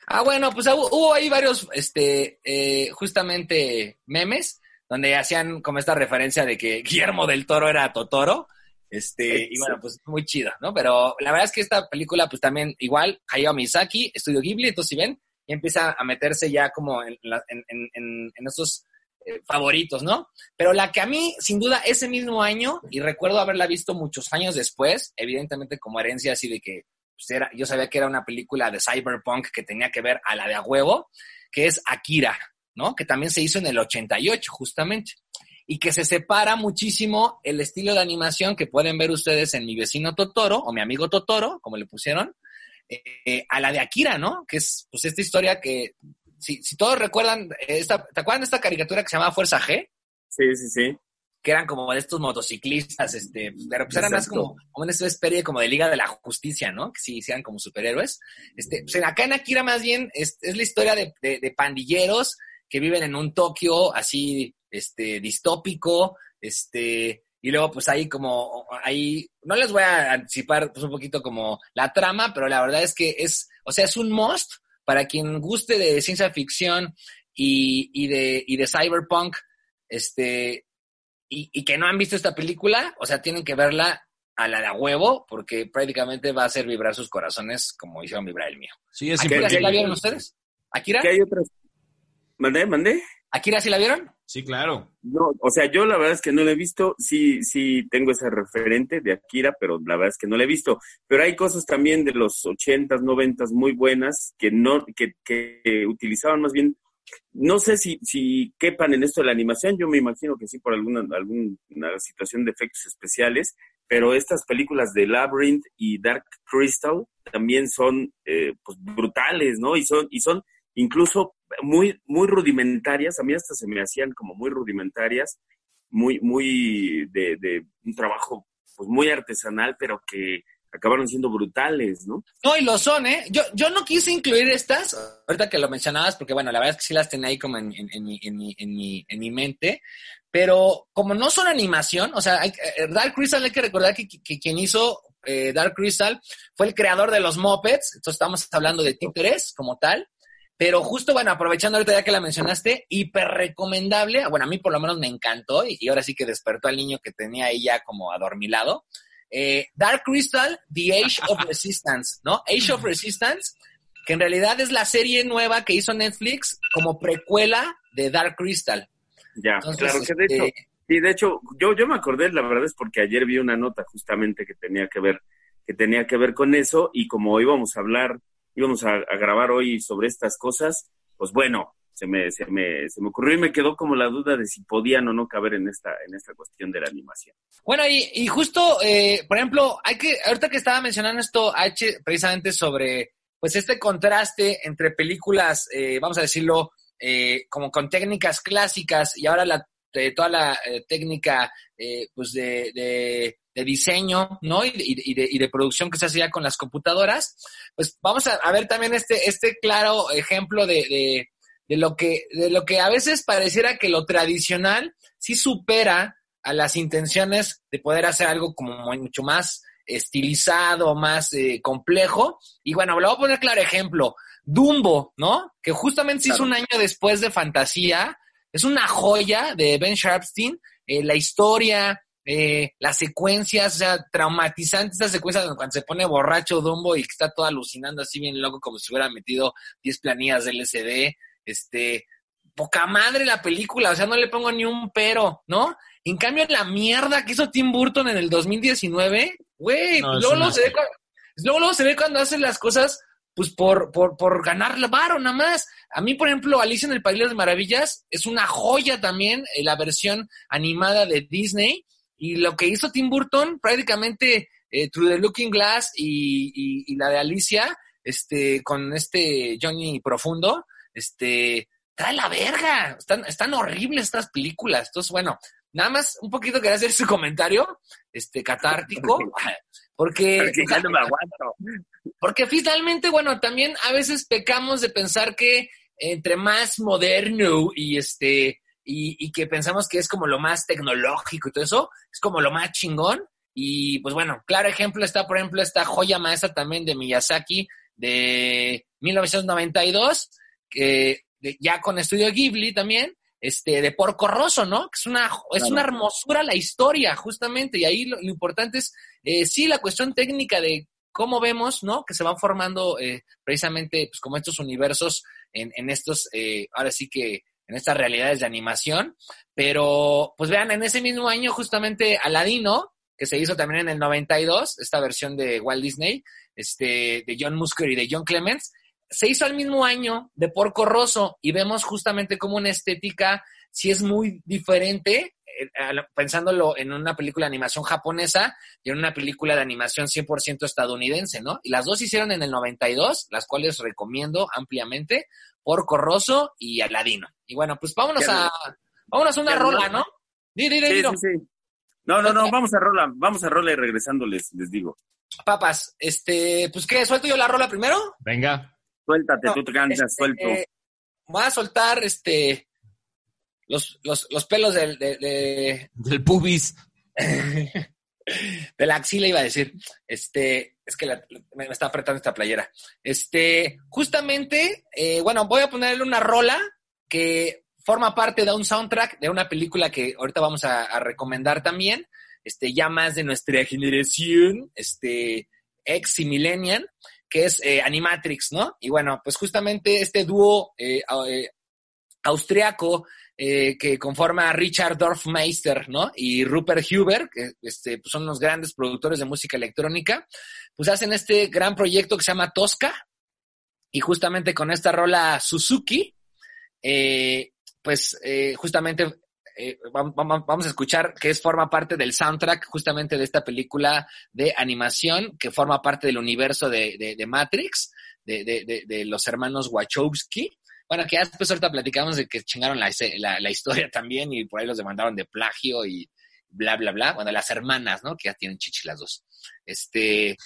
Ah, bueno, pues hubo, hubo ahí varios, este, eh, justamente memes, donde hacían como esta referencia de que Guillermo del Toro era Totoro. Este, y bueno, pues muy chido, ¿no? Pero la verdad es que esta película, pues también igual, Hayao Miyazaki, Estudio Ghibli, entonces si ven, y empieza a meterse ya como en, la- en, en, en, esos eh, favoritos, ¿no? Pero la que a mí, sin duda, ese mismo año, y recuerdo haberla visto muchos años después, evidentemente como herencia así de que pues, era, yo sabía que era una película de cyberpunk que tenía que ver a la de a huevo, que es Akira, ¿no? Que también se hizo en el 88, justamente. Y que se separa muchísimo el estilo de animación que pueden ver ustedes en Mi vecino Totoro, o Mi amigo Totoro, como le pusieron, eh, a la de Akira, ¿no? Que es pues esta historia que, si, si todos recuerdan, esta, ¿te acuerdan de esta caricatura que se llamaba Fuerza G? Sí, sí, sí. que eran como de estos motociclistas, este, pero pues eran más Exacto. como, como una especie como de Liga de la Justicia, ¿no? Que sí, eran como superhéroes. Este, pues en- acá en Akira más bien es, es la historia de, de- de pandilleros que viven en un Tokio así, este, distópico, este, y luego pues ahí como, ahí, no les voy a anticipar pues un poquito como la trama, pero la verdad es que es, o sea, es un must para quien guste de ciencia ficción y, y de, y de cyberpunk, este, y, y que no han visto esta película, o sea, tienen que verla a la de a huevo, porque prácticamente va a hacer vibrar sus corazones como hicieron vibrar el mío. Sí, es ¿Akira sí la vieron ustedes? ¿Akira? ¿Qué hay otras? ¿Mandé? ¿Mandé? ¿Akira sí la vieron? Sí, claro. No, o sea, yo la verdad es que no la he visto, sí, sí tengo ese referente de Akira, pero la verdad es que no la he visto. Pero hay cosas también de los ochentas, noventas muy buenas que no, que, que utilizaban más bien, no sé si, si quepan en esto de la animación, yo me imagino que sí por alguna, alguna situación de efectos especiales, pero estas películas de Labyrinth y Dark Crystal también son eh, pues brutales, ¿no? Y son, y son incluso muy, muy rudimentarias, a mí hasta se me hacían como muy rudimentarias, muy, muy de, de un trabajo pues muy artesanal, pero que acabaron siendo brutales, ¿no? No, y lo son, ¿eh? Yo, yo no quise incluir estas, ahorita que lo mencionabas, porque bueno, la verdad es que sí las tenía ahí como en, mi, en, mi, en, mi, en mi mente, pero como no son animación, o sea, eh, Dark Crystal hay que recordar que quien hizo eh, Dark Crystal fue el creador de los Muppets, entonces estamos hablando de títeres como tal, pero justo, bueno, aprovechando ahorita ya que la mencionaste, hiper recomendable, bueno, a mí por lo menos me encantó y, y ahora sí que despertó al niño que tenía ahí ya como adormilado. Eh, Dark Crystal, The Age of Resistance, ¿no? Age of Resistance, que en realidad es la serie nueva que hizo Netflix como precuela de Dark Crystal. Ya, Entonces, claro que de este, hecho, sí, de hecho, yo, yo me acordé, la verdad es porque ayer vi una nota justamente que tenía que ver, que tenía que ver con eso, y como íbamos a hablar, íbamos a, grabar hoy sobre estas cosas, pues bueno, se me, se me, se me ocurrió y me quedó como la duda de si podían o no caber en esta, en esta cuestión de la animación. Bueno, y, y justo, eh, por ejemplo, hay que, ahorita que estaba mencionando esto, H, precisamente sobre, pues este contraste entre películas, eh, vamos a decirlo, eh, como con técnicas clásicas y ahora la, toda la eh, técnica eh, pues de, de, diseño, ¿no? Y, de, y, de, producción que se hacía con las computadoras, pues vamos a, ver también este, este claro ejemplo de, de, lo que, de lo que a veces pareciera que lo tradicional sí supera a las intenciones de poder hacer algo como mucho más estilizado, más eh, complejo. Y bueno, le voy a poner claro ejemplo. Dumbo, ¿no? Que justamente se hizo un año después de Fantasía. Es una joya de Ben Sharpstein. Eh, la historia, eh, las secuencias, o sea, traumatizantes esa secuencia cuando se pone borracho Dumbo y que está todo alucinando así bien loco como si hubiera metido 10 planillas de LCD. Este, poca madre la película, o sea, no le pongo ni un pero, ¿no? En cambio, la mierda que hizo Tim Burton en el 2019, güey, luego, se ve cuando, luego, se ve cuando hace las cosas, pues por, por, por ganar la varo, nada más. A mí, por ejemplo, Alicia en el País de las Maravillas es una joya también, eh, la versión animada de Disney. Y lo que hizo Tim Burton, prácticamente eh, Through the Looking Glass y, y, la de Alicia, este, con este Johnny Profundo, este, trae la verga. Están, están horribles estas películas. Entonces, bueno, Nada más un poquito quería hacer su comentario, este, catártico, porque... Porque finalmente, bueno, también a veces pecamos de pensar que entre más moderno y este, y, que pensamos que es como lo más tecnológico y todo eso, es como lo más chingón. Y pues bueno, claro ejemplo está, por ejemplo, esta joya maestra también de Miyazaki de 1992, que ya con estudio Ghibli también, este, de Porco Rosso, ¿no? Que es una, es una hermosura la historia, justamente, y ahí lo, importante es, eh, sí, la cuestión técnica de cómo vemos, ¿no? Que se van formando eh, precisamente, pues, como estos universos en, en estos, eh, ahora sí que, en estas realidades de animación, pero, pues vean, en ese mismo año, justamente, Aladino, que se hizo también en el 92, esta versión de Walt Disney, este, de John Musker y de John Clements, se hizo al mismo año de Porco Rosso y vemos justamente como una estética si es muy diferente, eh, pensándolo en una película de animación japonesa y en una película de animación 100% estadounidense, ¿no? Y las dos se hicieron en el 92, las cuales recomiendo ampliamente, Porco Rosso y Aladino. Y bueno, pues vámonos a, vámonos a una rola, ¿no? sí, sí, sí. No, no, no, vamos a rola, vamos a rola y regresando les, les digo. Papas, este, pues qué, suelto yo la rola primero. Venga. Suéltate, tú te cansas, este, suelto. voy a soltar este los, los, los pelos del, de, del pubis. de la axila iba a decir. Este, es que me, está apretando esta playera. Este, justamente, eh, bueno, voy a ponerle una rola que forma parte de un soundtrack de una película que ahorita vamos a, recomendar también. Este, ya más de nuestra generación, este, ex y millennial que es eh, Animatrix, ¿no? Y bueno, pues justamente este dúo eh, eh, que conforma Richard Dorfmeister, ¿no? Y Rupert Huber, que este, pues son los grandes productores de música electrónica, pues hacen este gran proyecto que se llama Tosca, y justamente con esta rola Suzuki, pues justamente eh, vamos a escuchar que es, forma parte del soundtrack justamente de esta película de animación que forma parte del universo de, Matrix, de, los hermanos Wachowski. Bueno, que ya después ahorita platicamos de que chingaron la, la, historia también y por ahí los demandaron de plagio y bla, bla, bla. Bueno, las hermanas, ¿no? Que ya tienen chichi las dos. Este,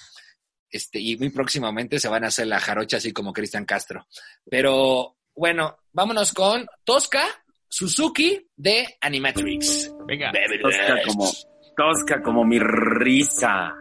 este, y muy próximamente se van a hacer la jarocha así como Cristian Castro. Pero bueno, vámonos con Tosca Suzuki de Animatrix. Venga. Tosca como, tosca como mi risa.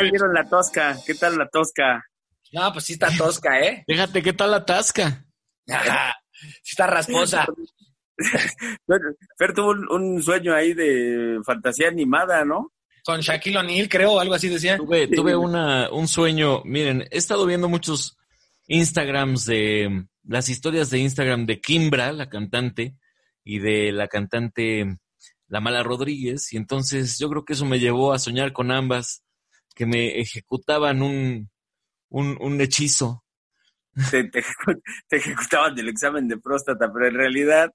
Tal, qué tal vieron la tosca? ¿Qué tal la tosca? No, pues sí está tosca, ¿eh? Déjate, ¿qué tal la tasca? Ajá, sí está rasposa. Fer tuvo un, un sueño ahí de fantasía animada, ¿no? Con Shaquille O'Neal, creo, algo así decía. Tuve, tuve una, un sueño. Miren, he estado viendo muchos Instagrams de las historias de Instagram de Kimbra, la cantante, y de la cantante La Mala Rodríguez. Y entonces yo creo que eso me llevó a soñar con ambas, que me ejecutaban un, un, un hechizo. Te, te ejecu- te ejecutaban del examen de próstata, pero en realidad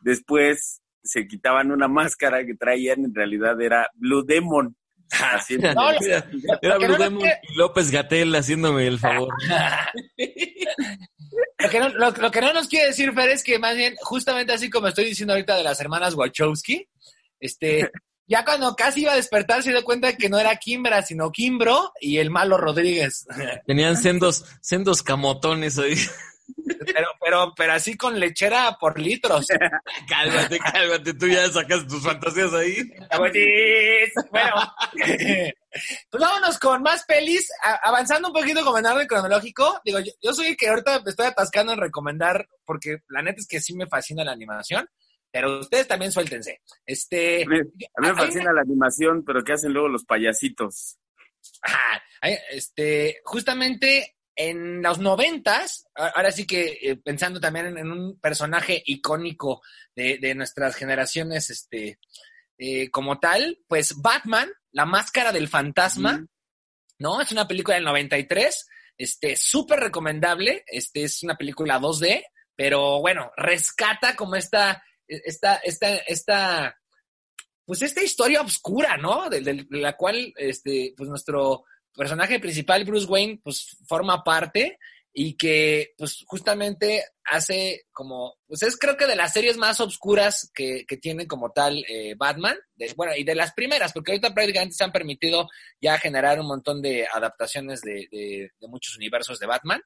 después se quitaban una máscara que traían, en realidad era Blue Demon. Así Era, No, Blue no Demon y López Gatel haciéndome el favor. Lo que, no, lo, lo que no nos quiere decir Fer es que más bien, justamente así como estoy diciendo ahorita de las hermanas Wachowski, este, ya cuando casi iba a despertar se dio cuenta que no era Kimbra, sino Kimbro y el malo Rodríguez. Tenían sendos, sendos camotones ahí. Pero, pero, pero así con lechera por litros. Cálmate, cálmate, tú ya sacas tus fantasías ahí. Bueno, pues vámonos con más pelis. Avanzando un poquito como en orden cronológico. Digo, yo, yo soy el que ahorita me estoy atascando en recomendar, porque la neta es que sí me fascina la animación, pero ustedes también suéltense. Este, A mí, a mí me Hay- fascina la animación, pero ¿qué hacen luego los payasitos? Ajá, este, justamente en los noventas, ahora sí que eh, pensando también en, en un personaje icónico de, de nuestras generaciones, este, eh, como tal, pues Batman, la máscara del fantasma, Mm. ¿no? Es una película del 93, este, súper recomendable, este, es una película 2D, pero bueno, rescata como esta, esta, esta, esta, pues esta historia oscura, ¿no? De, la cual, este, pues nuestro personaje principal, Bruce Wayne, pues forma parte y que, pues justamente hace como, pues es creo que de las series más oscuras que, que tiene como tal eh, Batman, bueno, y de las primeras, porque ahorita prácticamente se han permitido ya generar un montón de adaptaciones de- de muchos universos de Batman.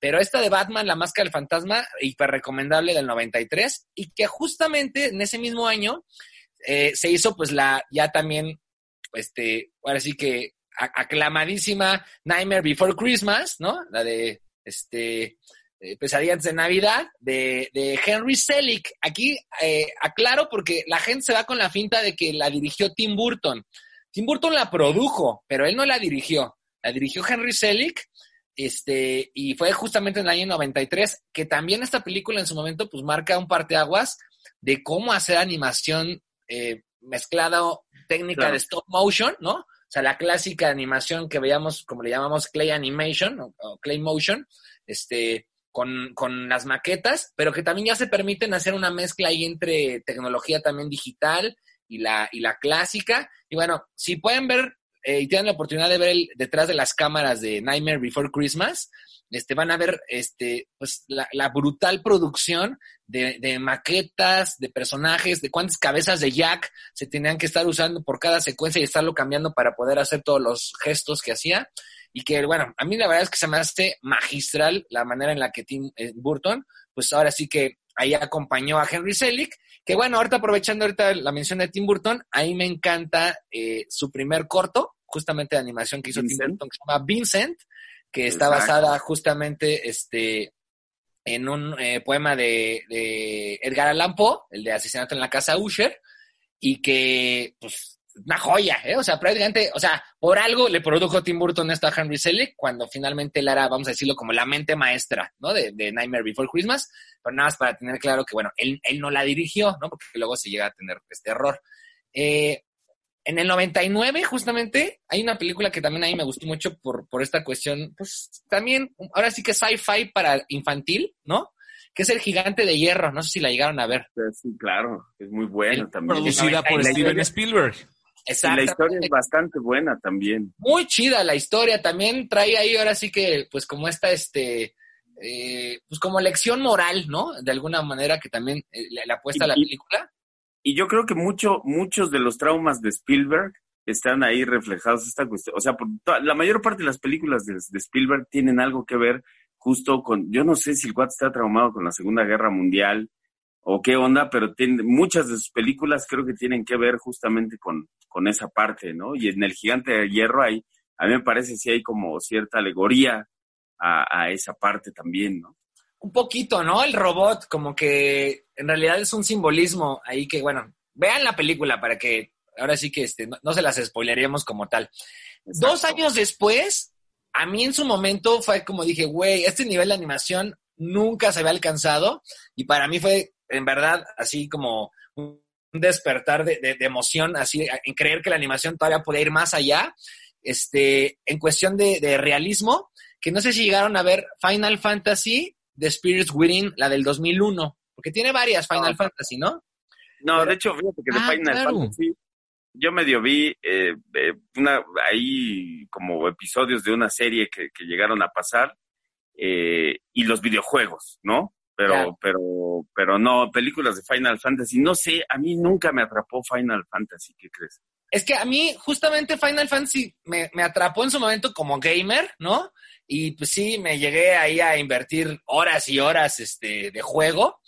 Pero esta de Batman, La Máscara del Fantasma, hiper recomendable del 93, y que justamente en ese mismo año eh, se hizo pues la ya también, este, ahora sí que aclamadísima Nightmare Before Christmas, ¿no? La de, este, eh, Pesadilla antes de Navidad, de, de Henry Selick. Aquí eh, aclaro porque la gente se va con la finta de que la dirigió Tim Burton. Tim Burton la produjo, pero él no la dirigió. La dirigió Henry Selick, este, y fue justamente en el año 93, que también esta película en su momento pues marca un parteaguas de cómo hacer animación eh, mezclada o técnica Claro. de stop motion, ¿no? O sea, la clásica animación que veíamos, como le llamamos clay animation o, o clay motion, este, con, con las maquetas, pero que también ya se permiten hacer una mezcla ahí entre tecnología también digital y la, y la clásica. Y bueno, si pueden ver eh, y tienen la oportunidad de ver el- detrás de las cámaras de Nightmare Before Christmas, este, van a ver este, pues, la, la brutal producción de, de maquetas, de personajes, de cuántas cabezas de Jack se tenían que estar usando por cada secuencia y estarlo cambiando para poder hacer todos los gestos que hacía. Y que, bueno, a mí la verdad es que se me hace magistral la manera en la que Tim eh, Burton, pues ahora sí que ahí acompañó a Henry Selick, que bueno, ahorita aprovechando ahorita la mención de Tim Burton, ahí me encanta eh, su primer corto, justamente de animación que hizo Tim. Burton, que se llama Vincent, que está Exacto. basada justamente este, en un eh, poema de, de Edgar Allan Poe, el de Asesinato en la Casa Usher, y que, pues, una joya, ¿eh? O sea, prácticamente, o sea, por algo le produjo Tim Burton esto a Henry Selick, cuando finalmente él era, vamos a decirlo, como la mente maestra, ¿no? De, de Nightmare Before Christmas, pero nada más para tener claro que, bueno, él, él no la dirigió, ¿no? Porque luego se llega a tener este error. Eh, en el 99, justamente, hay una película que también a mí me gustó mucho por, por esta cuestión, pues también, ahora sí que sci-fi para infantil, ¿no? Que es El Gigante de Hierro, no sé si la llegaron a ver. Sí, claro, es muy bueno también. Producida por la Steven Spielberg. Y la Exacto. historia es bastante buena también. Muy chida la historia, también trae ahí ahora sí que, pues como esta, este, eh, pues como lección moral, ¿no? De alguna manera que también eh, le, le apuesta a la película. Y yo creo que mucho, muchos de los traumas de Spielberg están ahí reflejados esta cuestión. O sea, por la mayor parte de las películas de, Spielberg tienen algo que ver justo con, yo no sé si el cuate está traumado con la Segunda Guerra Mundial, o qué onda, pero tiene, muchas de sus películas creo que tienen que ver justamente con, con esa parte, ¿no? Y en El Gigante de Hierro hay, a mí me parece si hay como cierta alegoría a esa parte también, ¿no? Un poquito, ¿no? El robot, como que en realidad es un simbolismo ahí que, bueno, vean la película para que ahora sí que este, no, se las spoileríamos como tal. Dos años después, a mí en su momento fue como dije, güey, este nivel de animación nunca se había alcanzado y para mí fue en verdad así como un despertar de, de, emoción, así en creer que la animación todavía podía ir más allá, este, en cuestión de, de realismo, que no sé si llegaron a ver Final Fantasy The Spirits Within, la del 2001, porque tiene varias Final Fantasy, ¿no? No, de hecho, fíjate que de ah, Final Fantasy yo medio vi eh, una, ahí como episodios de una serie que, que llegaron a pasar eh, y los videojuegos, ¿no? Pero, pero, pero no, películas de Final Fantasy. No sé, a mí nunca me atrapó Final Fantasy, ¿qué crees? Es que a mí justamente Final Fantasy me, me atrapó en su momento como gamer, ¿no? Y pues sí, me llegué ahí a invertir horas y horas este, de juego.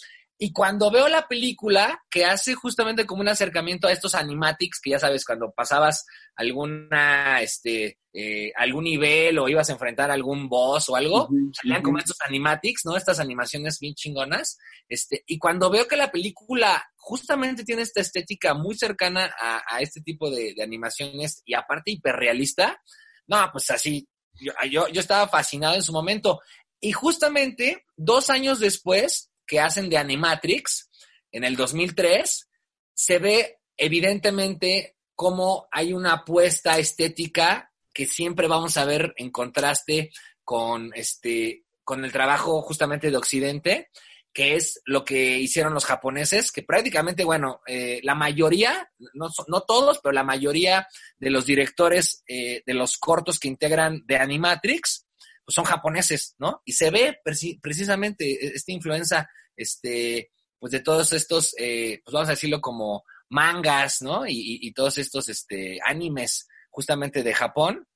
Y cuando veo la película, que hace justamente como un acercamiento a estos animatics, que ya sabes, cuando pasabas alguna, este, eh, algún nivel o ibas a enfrentar a algún boss o algo, salían como estos animatics, ¿no? Estas animaciones bien chingonas. Este, y cuando veo que la película justamente tiene esta estética muy cercana a, este tipo de, de, animaciones y aparte hiperrealista, no, pues así, yo, yo, yo estaba fascinado en su momento. Y justamente dos años después, que hacen de Animatrix en el 2003, se ve evidentemente cómo hay una apuesta estética que siempre vamos a ver en contraste con este con el trabajo justamente de Occidente, que es lo que hicieron los japoneses, que prácticamente, bueno, eh, la mayoría, no, no, todos, pero la mayoría de los directores eh, de los cortos que integran de Animatrix, pues son japoneses, ¿no? Y se ve precisamente esta influencia este, pues de todos estos, eh, pues vamos a decirlo como mangas, ¿no? Y, todos estos este, animes justamente de Japón,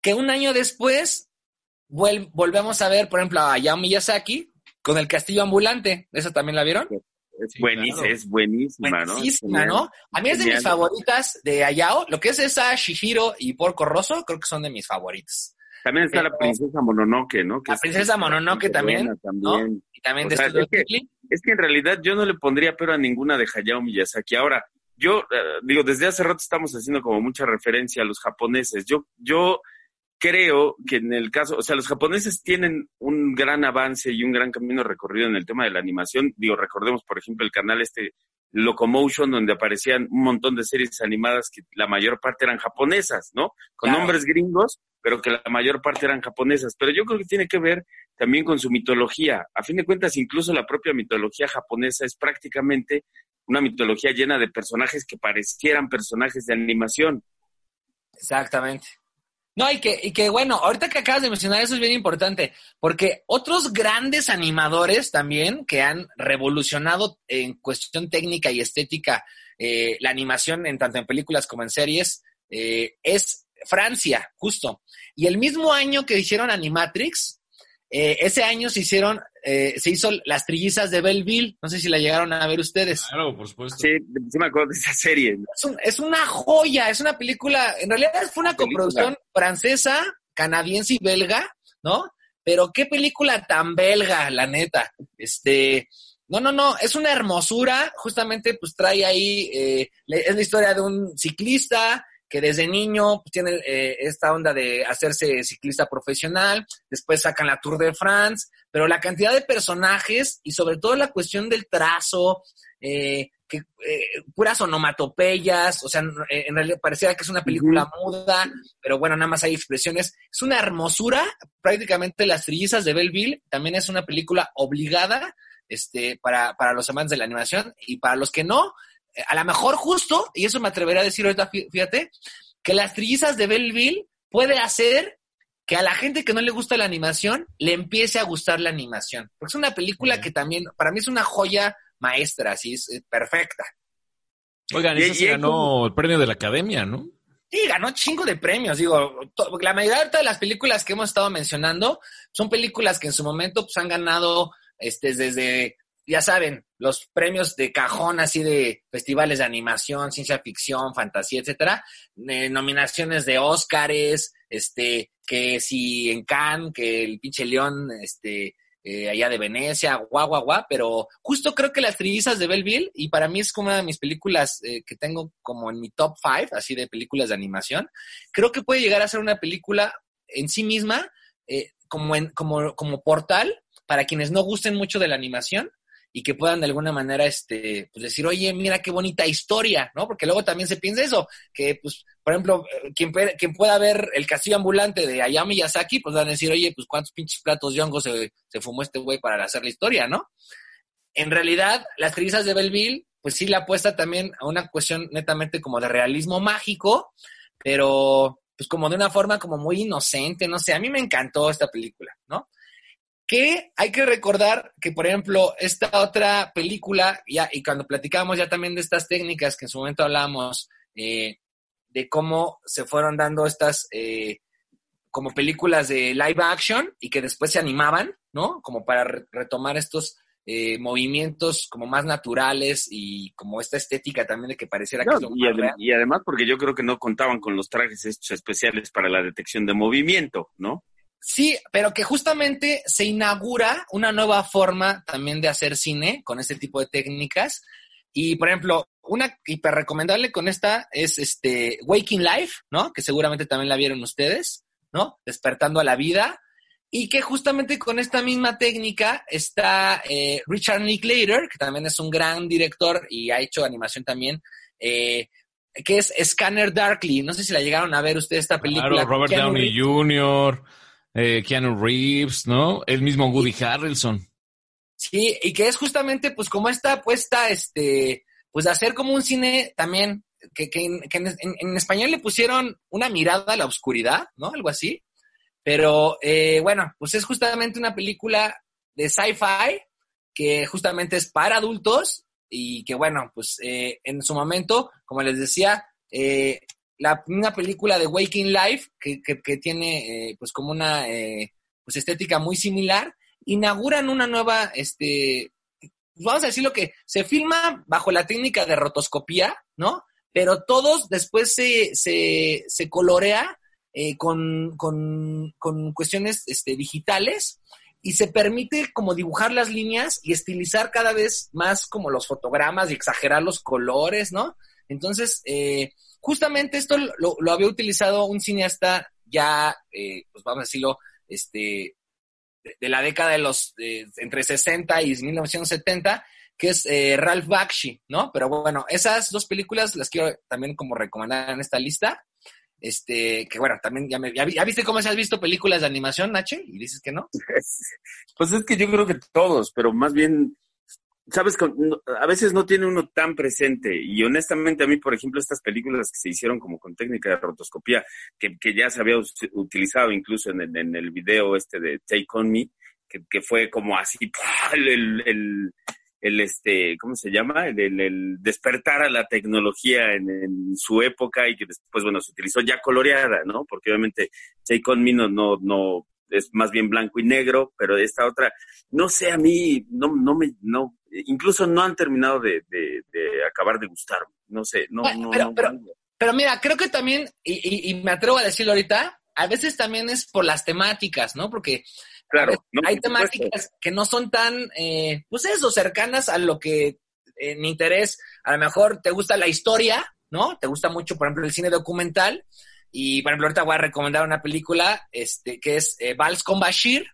que un año después volvemos a ver, por ejemplo, a Hayao Miyazaki con el castillo ambulante. ¿Esa también la vieron? Es, buenísima, es buenísima, ¿no? Buenísima, ¿no? A mí es de mis favoritas de Hayao. Lo que es esa Shihiro y Porco Rosso, creo que son de mis favoritas. También está la princesa Mononoke, ¿no? la princesa Mononoke también, también. Y también de es, que, es que en realidad yo no le pondría pero a ninguna de Hayao Miyazaki. Ahora, yo eh, digo, desde hace rato estamos haciendo como mucha referencia a los japoneses. Yo, yo creo que en el caso, o sea, los japoneses tienen un gran avance y un gran camino recorrido en el tema de la animación. Digo, recordemos, por ejemplo, el canal este Locomotion, donde aparecían un montón de series animadas que la mayor parte eran japonesas, ¿no? Con nombres gringos, pero que la mayor parte eran japonesas. Pero yo creo que tiene que ver también con su mitología. A fin de cuentas, incluso la propia mitología japonesa es prácticamente una mitología llena de personajes que parecieran personajes de animación. Exactamente. No, y que, y que bueno, ahorita que acabas de mencionar eso es bien importante, porque otros grandes animadores también que han revolucionado en cuestión técnica y estética eh, la animación en tanto en películas como en series eh, es Francia, justo. Y el mismo año que hicieron Animatrix, eh, ese año se hicieron, eh, se hizo Las Trillizas de Belleville. No sé si la llegaron a ver ustedes. Claro, por supuesto. Sí, sí me acuerdo de esa serie. Es, una joya, es una película, en realidad fue una, coproducción francesa, canadiense y belga, ¿no? Pero qué película tan belga, la neta. Este, no, no, no, es una hermosura, justamente pues trae ahí, eh, es la historia de un ciclista que desde niño pues, tiene eh, esta onda de hacerse ciclista profesional, después sacan la Tour de France, pero la cantidad de personajes y sobre todo la cuestión del trazo, eh, que, eh, puras onomatopeyas, o sea, en realidad parecía que es una película muda, pero bueno, nada más hay expresiones. Es una hermosura, prácticamente Las Trillizas de Belleville también es una película obligada este, para, para los amantes de la animación y para los que no, a lo mejor justo, y eso me atrevería a decir ahorita, fíjate, que las trillizas de Belleville puede hacer que a la gente que no le gusta la animación le empiece a gustar la animación. Porque es una película que también, para mí es una joya maestra, así es, perfecta. Oigan, esa se ganó el premio de la academia, ¿no? Sí, ganó chingo de premios. Digo, la mayoría de las películas que hemos estado mencionando son películas que en su momento pues, han ganado este, desde ya saben, los premios de cajón así de festivales de animación, ciencia ficción, fantasía, etcétera, eh, nominaciones de Óscares, este, que si en Cannes, que el pinche León, este, eh, allá de Venecia, guau, guau, guau, pero justo creo que Las Trillizas de Belleville, y para mí es como una de mis películas eh, que tengo como en mi top five, así de películas de animación, creo que puede llegar a ser una película en sí misma, como, en, como, como portal para quienes no gusten mucho de la animación y que puedan de alguna manera este, pues decir, oye, mira qué bonita historia, ¿no? Porque luego también se piensa eso, que pues, por ejemplo, quien, quien pueda ver el castillo ambulante de Hayao Miyazaki, pues van a decir, oye, pues cuántos pinches platos de hongo se, se fumó este güey para hacer la historia, ¿no? En realidad, las trizas de Belleville, pues sí le apuesta también a una cuestión netamente como de realismo mágico, pero pues como de una forma como muy inocente, no sé, a mí me encantó esta película, ¿no? Que hay que recordar que, por ejemplo, esta otra película, ya, y cuando platicábamos ya también de estas técnicas que en su momento hablamos, eh, de cómo se fueron dando estas eh, como películas de live action y que después se animaban, ¿no? Como para retomar estos eh, movimientos como más naturales y como esta estética también de que pareciera que es lo y, y además porque yo creo que no contaban con los trajes hechos especiales para la detección de movimiento, ¿no? Sí, pero que justamente se inaugura una nueva forma también de hacer cine con este tipo de técnicas. Y, por ejemplo, una hiper recomendable con esta es este Waking Life, ¿no? Que seguramente también la vieron ustedes, ¿no? Despertando a la vida. Y que justamente con esta misma técnica está eh, Richard Linklater, que también es un gran director y ha hecho animación también, eh, que es Scanner Darkly. No sé si la llegaron a ver ustedes esta película. Claro, Robert Downey Jr., eh, Keanu Reeves, ¿no? El mismo Woody Harrelson. Sí, y que es justamente pues como esta apuesta, este, pues de hacer como un cine también, que, que, en, español le pusieron una mirada a la oscuridad, ¿no? Algo así. Pero eh, bueno, pues es justamente una película de sci-fi que justamente es para adultos y que bueno, pues eh, en su momento, como les decía, eh, la, una película de Waking Life, que, tiene eh, pues como una eh, pues estética muy similar, inauguran una nueva, este, vamos a decir lo que se filma bajo la técnica de rotoscopía, ¿no? Pero todos después se, se, se colorea eh, con, con, con, cuestiones este, digitales y se permite como dibujar las líneas y estilizar cada vez más como los fotogramas y exagerar los colores, ¿no? Entonces, justamente esto lo, había utilizado un cineasta ya, eh, pues vamos a decirlo, este, de, la década de los, entre 60 y 1970, que es eh, Ralph Bakshi, ¿no? Pero bueno, esas dos películas las quiero también como recomendar en esta lista. Este, que bueno, también ya, me, ya, viste cómo se has visto películas de animación, Nache, y dices que no. Pues es que yo creo que todos, pero más bien sabes, a veces no tiene uno tan presente y honestamente a mí, por ejemplo, estas películas que se hicieron como con técnica de rotoscopía, que, que ya se había utilizado incluso en el, en el video este de Take On Me, que, fue como así, el, el, el, este, ¿cómo se llama? El, el, despertar a la tecnología en, en, su época y que después, bueno, se utilizó ya coloreada, ¿no? Porque obviamente Take On Me no, no, no es más bien blanco y negro, pero esta otra, no sé, a mí no, no me, no, incluso no han terminado de, acabar de gustarme. No sé, no, no, pero, pero, mira, creo que también, y, me atrevo a decirlo ahorita, a veces también es por las temáticas, ¿no? Porque claro, hay temáticas que no son tan, eh, pues eso, cercanas a lo que en mi interés, a lo mejor te gusta la historia, ¿no? Te gusta mucho, por ejemplo, el cine documental. Y, por ejemplo, ahorita voy a recomendar una película este, que es eh, Vals con Bashir,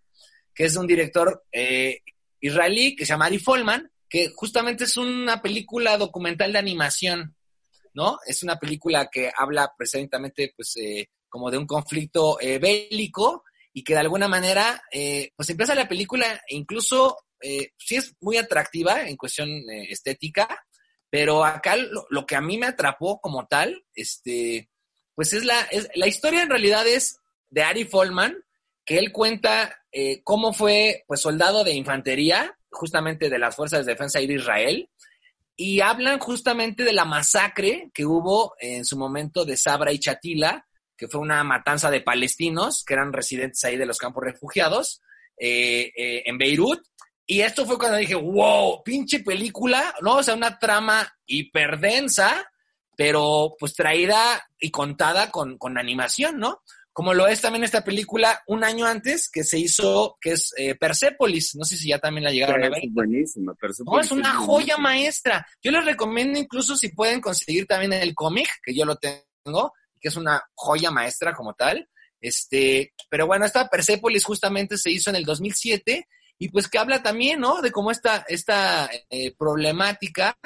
que es un director eh, israelí que se llama Ari Folman, que justamente es una película documental de animación, ¿no? Es una película que habla precisamente, pues, eh, como de un conflicto eh, bélico y que de alguna manera, eh, pues empieza la película e incluso sí es muy atractiva en cuestión estética, pero acá lo, que a mí me atrapó como tal, este, pues es la, es, la historia en realidad es de Ari Folman, que él cuenta eh, cómo fue pues soldado de infantería, justamente de las Fuerzas de Defensa de Israel, y hablan justamente de la masacre que hubo en su momento de Sabra y Chatila, que fue una matanza de palestinos que eran residentes ahí de los campos refugiados eh, eh, en Beirut, y esto fue cuando dije, wow, pinche película, ¿no? O sea, una trama hiperdensa, pero pues traída y contada con, con animación, ¿no? Como lo es también esta película un año antes que se hizo, que es eh, Persepolis. No sé si ya también la llegaron a ver. Es buenísima, Persepolis. No, es una joya maestra. Yo les recomiendo incluso si pueden conseguir también el cómic, que yo lo tengo, que es una joya maestra como tal. Este, pero bueno, esta Persepolis justamente se hizo en el 2007 y pues que habla también, ¿no? De cómo esta, esta eh, problemática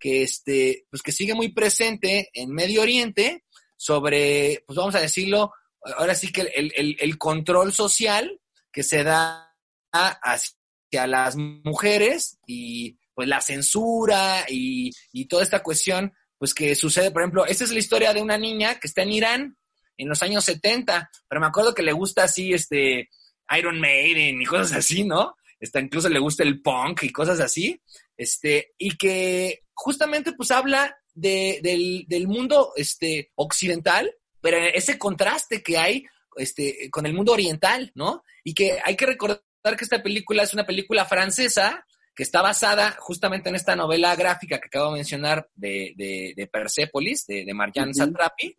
que este, pues que sigue muy presente en Medio Oriente sobre, pues vamos a decirlo, ahora sí que el, el, control social que se da hacia las mujeres y pues la censura y, y, toda esta cuestión, pues que sucede, por ejemplo, esta es la historia de una niña que está en Irán en los años 70, pero me acuerdo que le gusta así, este, Iron Maiden y cosas así, ¿no? Está, incluso le gusta el punk y cosas así, este, y que justamente pues habla de, del, del mundo este, occidental, pero ese contraste que hay este, con el mundo oriental, ¿no? Y que hay que recordar que esta película es una película francesa que está basada justamente en esta novela gráfica que acabo de mencionar de, de, de Persepolis, de, de Marjan Satrapi,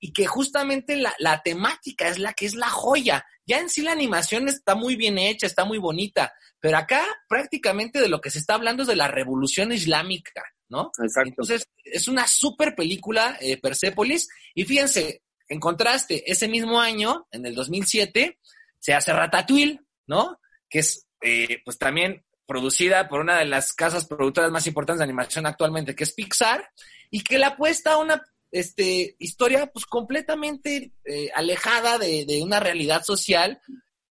y que justamente la, la, temática es la que es la joya. Ya en sí la animación está muy bien hecha, está muy bonita, pero acá prácticamente de lo que se está hablando es de la revolución islámica, ¿no? Exacto. Entonces, es una super película, eh, Persepolis, y fíjense, en contraste, ese mismo año, en el 2007, se hace Ratatouille, ¿no? Que es, eh, pues también producida por una de las casas productoras más importantes de animación actualmente, que es Pixar, y que le apuesta a una este, historia pues completamente eh, alejada de, de, una realidad social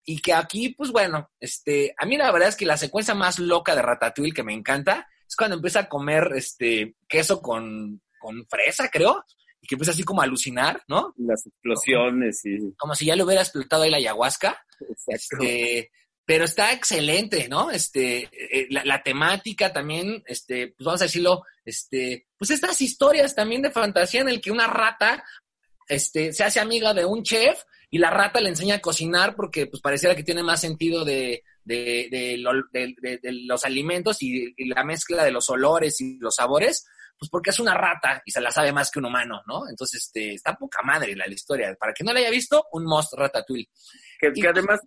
y que aquí, pues bueno, este, a mí la verdad es que la secuencia más loca de Ratatouille que me encanta es cuando empieza a comer este queso con, con fresa, creo, y que empieza así como a alucinar, ¿no? Las explosiones y... Como si ya le hubiera explotado ahí la ayahuasca. Exacto. Este, pero está excelente, ¿no? Este, eh, la, la, temática también, este, pues vamos a decirlo, este, pues estas historias también de fantasía en el que una rata, este, se hace amiga de un chef y la rata le enseña a cocinar porque, pues pareciera que tiene más sentido de, de, de, lo, de los alimentos y, y, la mezcla de los olores y los sabores, pues porque es una rata y se la sabe más que un humano, ¿no? Entonces, este, está poca madre la, la historia. Para que no la haya visto, un most ratatouille. Que, y, que además,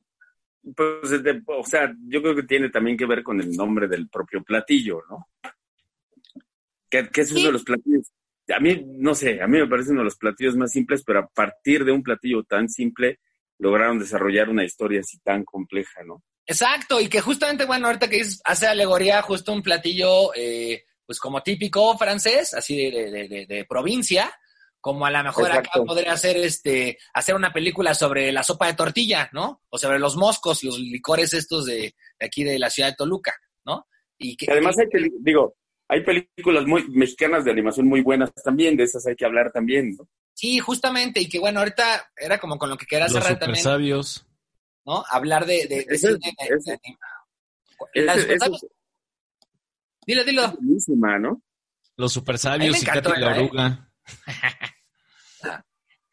pues, de, o sea, yo creo que tiene también que ver con el nombre del propio platillo, ¿no? Que, que es uno de los platillos. A mí, no sé, a mí me parece uno de los platillos más simples, pero a partir de un platillo tan simple lograron desarrollar una historia así tan compleja, ¿no? Exacto, y que justamente, bueno, ahorita que hace alegoría justo un platillo, eh, pues como típico francés, así de, de, de, de provincia, como a lo mejor Exacto. acá podría hacer este hacer una película sobre la sopa de tortilla, ¿no? O sobre los moscos, los licores estos de, de aquí de la ciudad de Toluca, ¿no? Y que, además hay que, digo, hay películas muy mexicanas de animación muy buenas también, de esas hay que hablar también, ¿no? Sí, justamente, y que bueno, ahorita era como con lo que quería cerrar los también. sabios. ¿No? Hablar de, de, de ese, cine, ese, de. Dilo, dilo. Es buenísima, ¿no? Los super sabios y Katy la ¿eh? oruga.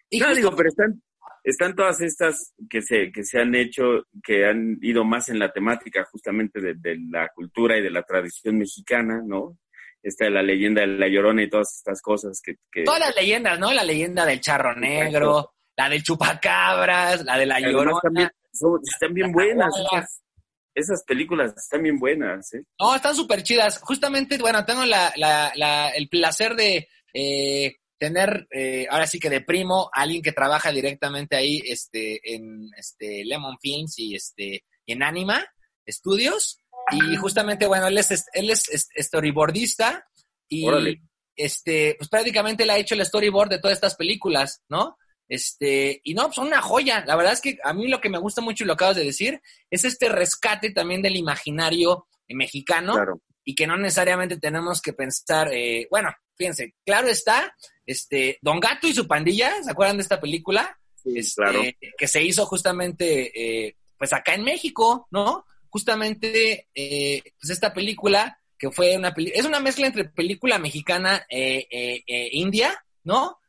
y no, justo, digo, pero están, están todas estas que se, que se han hecho, que han ido más en la temática justamente de, de la cultura y de la tradición mexicana, ¿no? Esta de la leyenda de la Llorona y todas estas cosas que... que... Todas las leyendas, ¿no? La leyenda del charro negro, Exacto. la del chupacabras, la de la Además, Llorona. También, son, están bien buenas. Esas, esas, películas están bien buenas, ¿eh? No, están súper chidas. Justamente, bueno, tengo la, la, la, el placer de eh, tener, eh, ahora sí que de primo, a alguien que trabaja directamente ahí este, en este, Lemon Films y, este, y en Anima Studios. Y justamente, bueno, él es, él es storyboardista y Órale. este, pues prácticamente le ha hecho el storyboard de todas estas películas, ¿no? Este, y no, son una joya. La verdad es que a mí lo que me gusta mucho y lo acabas de decir es este rescate también del imaginario mexicano Claro. y que no necesariamente tenemos que pensar, eh, bueno, fíjense, claro está, este, Don Gato y su pandilla, ¿se acuerdan de esta película? Sí, Este, claro. Que se hizo justamente, eh, pues acá en México, ¿no? Justamente, eh, pues esta película, que fue una película, es una mezcla entre película mexicana e india, ¿no?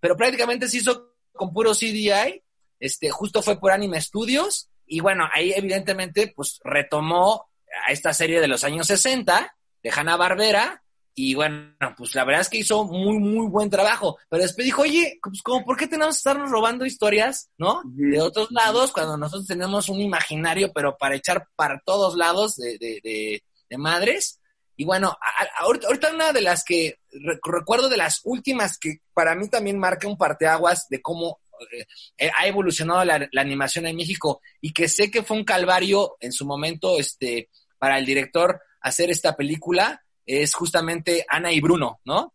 Pero prácticamente se hizo con puro CDI, este, justo fue por Anime Studios, y bueno, ahí evidentemente, pues retomó a esta serie de los años 60 de Hanna Barbera. Y bueno, pues la verdad es que hizo muy, muy buen trabajo. Pero después dijo, oye, pues como, ¿por qué tenemos que estarnos robando historias, no? De otros lados, cuando nosotros tenemos un imaginario, pero para echar para todos lados de, de, de, de madres. Y bueno, ahorita una de las que recuerdo de las últimas que para mí también marca un parteaguas de cómo eh, ha evolucionado la, animación en México y que sé que fue un calvario en su momento este, para el director hacer esta película, es justamente Ana y Bruno, ¿no?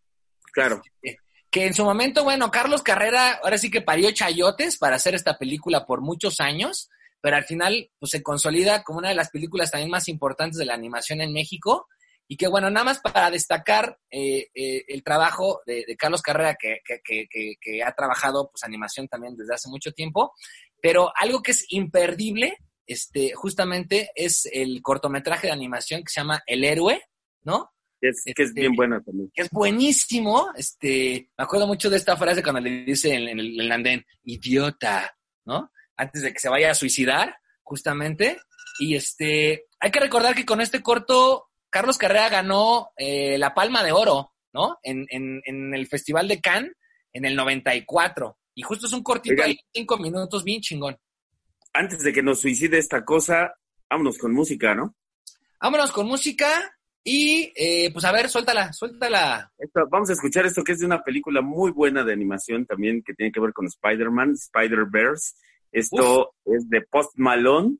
Claro. Este, que en su momento, bueno, Carlos Carrera ahora sí que parió chayotes para hacer esta película por muchos años, pero al final pues se consolida como una de las películas también más importantes de la animación en México y que bueno, nada más para destacar eh, eh, el trabajo de, Carlos Carrera, que, que, ha trabajado pues animación también desde hace mucho tiempo, pero algo que es imperdible, este, justamente es el cortometraje de animación que se llama El Héroe, ¿no? Es, que es este, bien bueno también. Que es buenísimo. Este, me acuerdo mucho de esta frase cuando le dice en, el, en andén, idiota, ¿no? Antes de que se vaya a suicidar, justamente. Y este, hay que recordar que con este corto Carlos Carrera ganó eh, la Palma de Oro, ¿no? En, el Festival de Cannes en el 94. Y justo es un cortito de cinco minutos, bien chingón. Antes de que nos suicide esta cosa, vámonos con música, ¿no? Vámonos con música y, eh, pues a ver, suéltala, suéltala. vamos a escuchar esto que es de una película muy buena de animación también que tiene que ver con Spider-Man, Spider-Verse. Esto es de Post Malone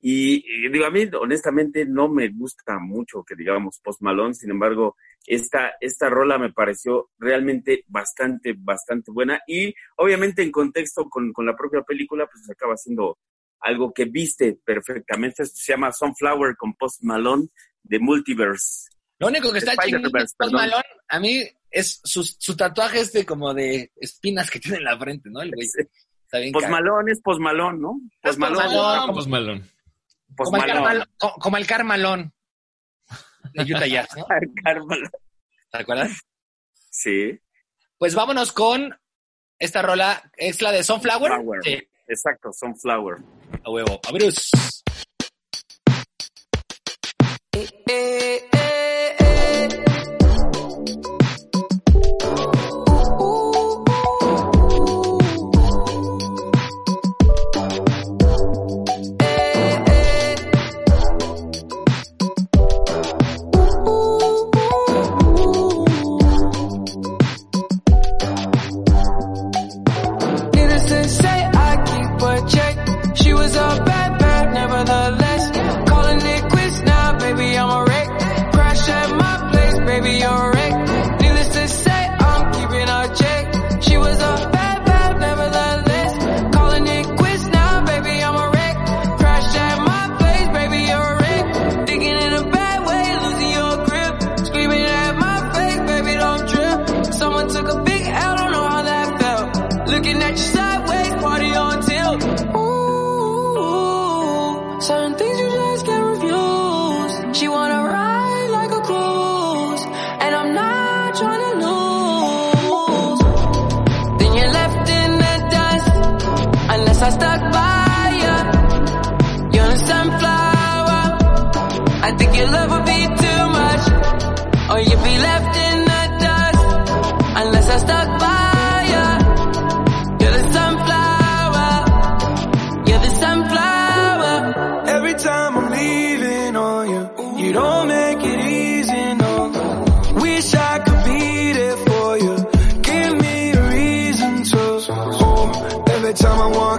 y, digo, a mí honestamente no me gusta mucho que digamos Post Malone, sin embargo, esta, esta rola me pareció realmente bastante, bastante buena y obviamente en contexto con, con la propia película, pues acaba siendo algo que viste perfectamente. Esto se llama Sunflower con Post Malone de Multiverse. Lo único que está chingando Malone, a mí es su, su tatuaje este como de espinas que tiene en la frente, ¿no? El güey. Post Malone es Post Malone, ¿no? Malone. Post Malone. Como el, Carmalón, como el, Carmalón de Utah Jazz, ¿no? el Carmalón. ¿Te acuerdas? Sí. Pues vámonos con esta rola. ¿Es la de Sunflower? Sunflower. Sí. Exacto, Sunflower. A huevo. A Bruce. Eh, eh,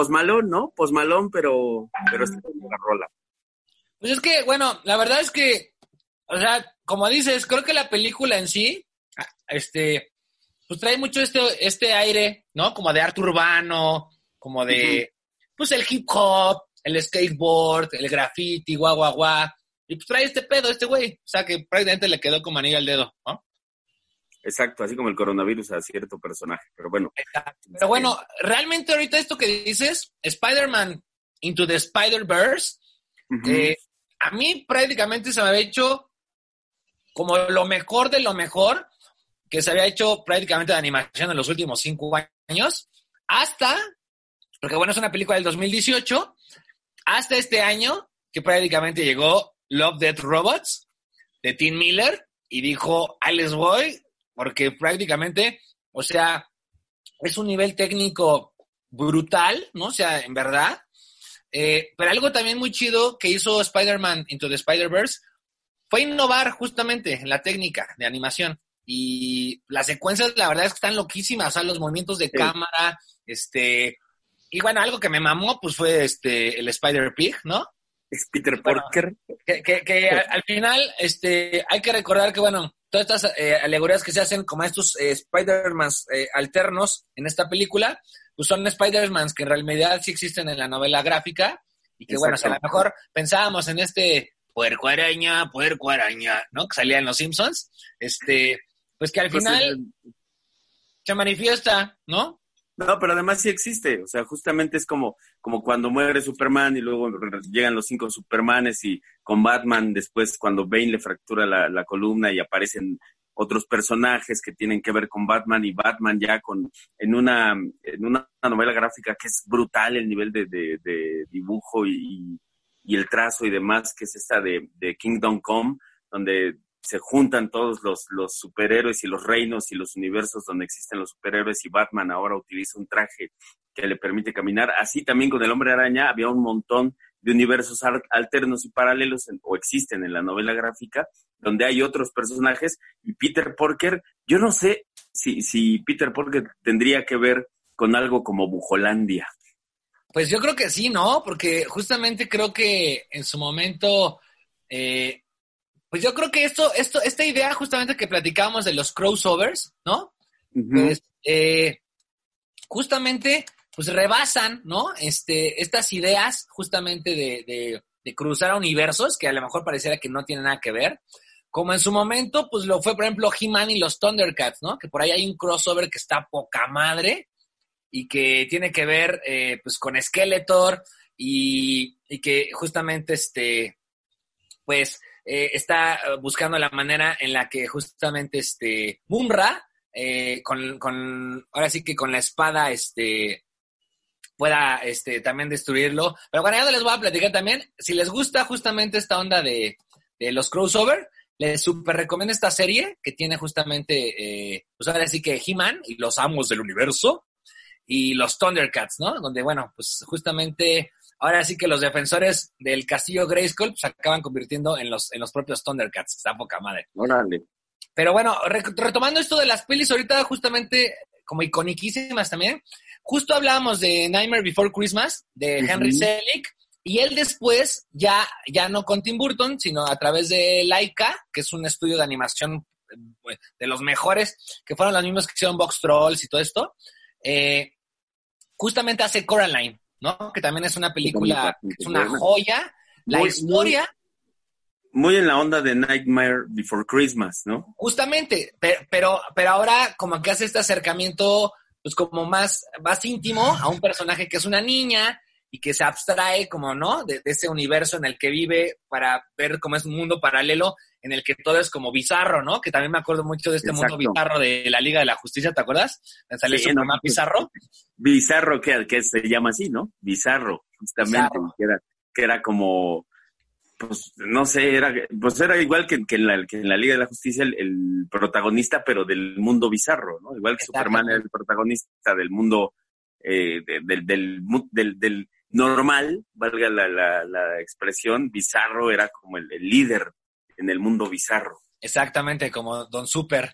bien, posmalón, ¿no? Posmalón, pero, pero está en la rola. Pues es que, bueno, la verdad es que, o sea, como dices, creo que la película en sí, este, pues trae mucho este, este aire, ¿no? Como de arte urbano, como de, pues el hip hop, el skateboard, el graffiti, guau, guau, guau. Y pues trae este pedo, este güey. O sea, que prácticamente le quedó como anillo al dedo, ¿no? Exacto, así como el coronavirus a cierto personaje, pero bueno. Pero bueno, realmente ahorita esto que dices, Spider-Man Into the Spider-Verse, eh, a mí prácticamente se me había hecho como lo mejor de lo mejor que se había hecho prácticamente de animación en los últimos cinco años, hasta, porque bueno, es una película del 2018, hasta este año que prácticamente llegó Love, Death, Robots de Tim Miller y dijo, ahí les voy, porque prácticamente, o sea, es un nivel técnico brutal, ¿no? O sea, en verdad. Eh, pero algo también muy chido que hizo Spider-Man Into the Spider-Verse fue innovar justamente en la técnica de animación. Y las secuencias, la verdad es que están loquísimas, o sea, los movimientos de cámara, este, y bueno, algo que me mamó, pues fue este, el Spider-Pig, ¿no? Es Peter Parker. que, que, que al, final, este, hay que recordar que, bueno, todas estas eh, alegorías que se hacen como estos eh, Spider-Man eh, alternos en esta película, pues son Spider-Man que en realidad sí existen en la novela gráfica y que bueno, o sea, a lo mejor pensábamos en este puerco araña, puerco araña, ¿no? Que salía en Los Simpsons, este, pues que al Pues, final eh, se manifiesta, ¿no? No, pero además sí existe. O sea, justamente es como, como cuando muere Superman y luego llegan los cinco Supermanes y con Batman después cuando Bane le fractura la, la columna y aparecen otros personajes que tienen que ver con Batman y Batman ya con en una, en una novela gráfica que es brutal el nivel de, de- de dibujo y, y el trazo y demás, que es esta de, de Kingdom Come, donde se juntan todos los, los superhéroes y los reinos y los universos donde existen los superhéroes y Batman ahora utiliza un traje que le permite caminar. Así también con el hombre araña había un montón de universos alternos y paralelos o existen en la novela gráfica donde hay otros personajes y Peter Porker, yo no sé si, si Peter Porker tendría que ver con algo como Bujolandia. Pues yo creo que sí, ¿no? Porque justamente creo que en su momento, eh, pues yo creo que esto, esto, esta idea justamente que platicábamos de los crossovers, ¿no? Pues eh, justamente, pues rebasan, ¿no? Este, estas ideas justamente de, de, de cruzar universos que a lo mejor pareciera que no tienen nada que ver. Como en su momento, pues lo fue, por ejemplo, He-Man y los Thundercats, ¿no? Que por ahí hay un crossover que está poca madre y que tiene que ver, eh, pues, con Skeletor y, y que justamente, este, pues, eh, está eh, buscando la manera en la que justamente, este, Mumra, eh, con, con, ahora sí que con la espada, este, pueda, este, también destruirlo. Pero bueno, ya les voy a platicar también, si les gusta justamente esta onda de, de los crossover, les super recomiendo esta serie que tiene justamente, eh, pues ahora sí que He-Man y los amos del universo y los Thundercats, ¿no? Donde, bueno, pues justamente ahora sí que los defensores del castillo Grayskull se acaban convirtiendo en los, en los propios Thundercats. Está poca madre. Órale. Pero bueno, re- retomando esto de las pelis, ahorita justamente como iconiquísimas también, justo hablábamos de Nightmare Before Christmas, de Henry. Selick, y él después, ya, ya no con Tim Burton, sino a través de Laika, que es un estudio de animación eh, de los mejores, que fueron los mismos que hicieron Box Trolls y todo esto, eh, justamente hace Coraline, ¿no? Que también es una película, es una joya. La Muy- historia, Muy en la onda de Nightmare Before Christmas, ¿no? Justamente, pero, pero, pero ahora como que hace este acercamiento, pues como más, más íntimo a un personaje que es una niña y que se abstrae como, ¿no? De, de ese universo en el que vive para ver cómo es un mundo paralelo en el que todo es como bizarro, ¿no? Que también me acuerdo mucho de este mundo bizarro de la Liga de la Justicia, ¿te acuerdas? Me salió Sí, no, pues, bizarro. Bizarro, que, que se llama así, ¿no? Bizarro, justamente, Bizarro. Que, era, que era como, pues, no sé, era, pues era igual que, que en, la, que en la Liga de la Justicia el, el protagonista, pero del mundo bizarro, ¿no? Igual que Superman era el protagonista del mundo, eh, de- del, del, mu- del, del normal, valga la, la, la expresión, bizarro era como el, el líder en el mundo bizarro. Exactamente, como Don Super.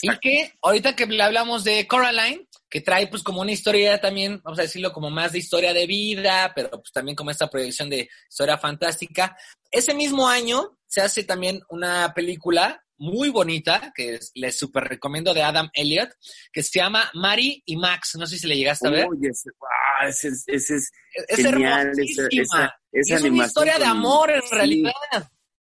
Y que ahorita que le hablamos de Coraline, que trae pues como una historia también, vamos a decirlo como más de historia de vida, pero pues también como esta proyección de historia fantástica. Ese mismo año se hace también una película muy bonita, que les súper recomiendo de Adam Elliott, que se llama Mari y Max. No sé si le llegaste a ver. Ese, es, genial, Esa, es una historia de amor en realidad.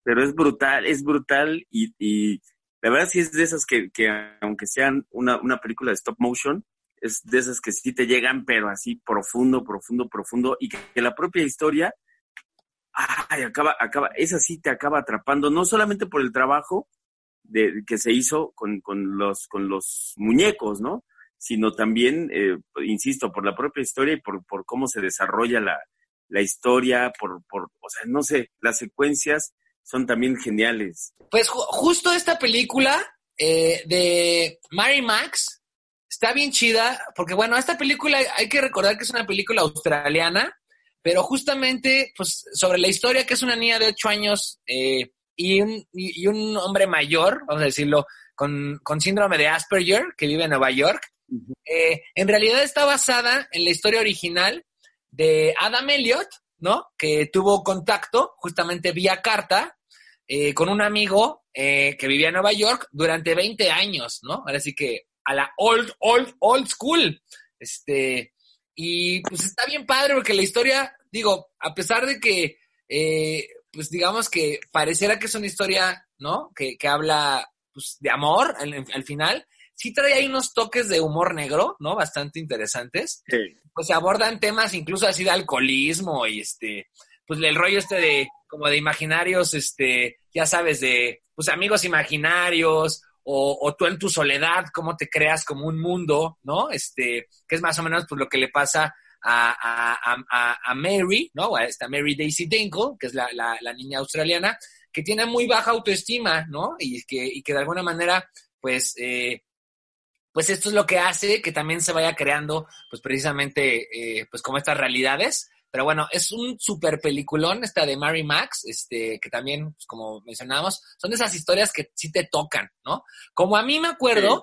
Pero es brutal, es brutal y, y la verdad sí es de esas que, que aunque sean una, una película de stop motion, es de esas que sí te llegan, pero así profundo, profundo, profundo, y que, la propia historia, ay, acaba, acaba, esa sí te acaba atrapando, no solamente por el trabajo de, que se hizo con, con, los, con los muñecos, ¿no? Sino también, eh, insisto, por la propia historia y por, por cómo se desarrolla la, la historia, por, por, o sea, no sé, las secuencias son también geniales. Pues justo esta película eh, de Mary Max está bien chida, porque bueno, esta película hay que recordar que es una película australiana, pero justamente pues sobre la historia que es una niña de 8 años eh, y, un, y, un hombre mayor, vamos a decirlo, con, con, síndrome de Asperger, que vive en Nueva York. Eh, en realidad está basada en la historia original de Adam Elliot, ¿no? Que tuvo contacto justamente vía carta eh, con un amigo eh, que vivía en Nueva York durante 20 años, ¿no? Ahora sí que a la old, old, old school. Este, y pues está bien padre porque la historia, digo, a pesar de que, pues digamos que pareciera que es una historia, ¿no? Que, que habla pues, de amor al, final, sí trae ahí unos toques de humor negro, ¿no? Bastante interesantes. Sí. Pues se abordan temas incluso así de alcoholismo y este, pues el rollo este de como de imaginarios, este, ya sabes, de pues amigos imaginarios, o, o, tú en tu soledad, cómo te creas como un mundo, ¿no? Este, que es más o menos pues lo que le pasa a, a, a, Mary, ¿no? A esta Mary Daisy Dinkle, que es la, la, la, niña australiana, que tiene muy baja autoestima, ¿no? Y que, y que de alguna manera, pues, eh, pues esto es lo que hace que también se vaya creando, pues precisamente, eh, pues como estas realidades. Pero bueno, es un super peliculón esta de Mary Max, este, que también, pues, como mencionábamos, son de esas historias que sí te tocan, ¿no? Como a mí me acuerdo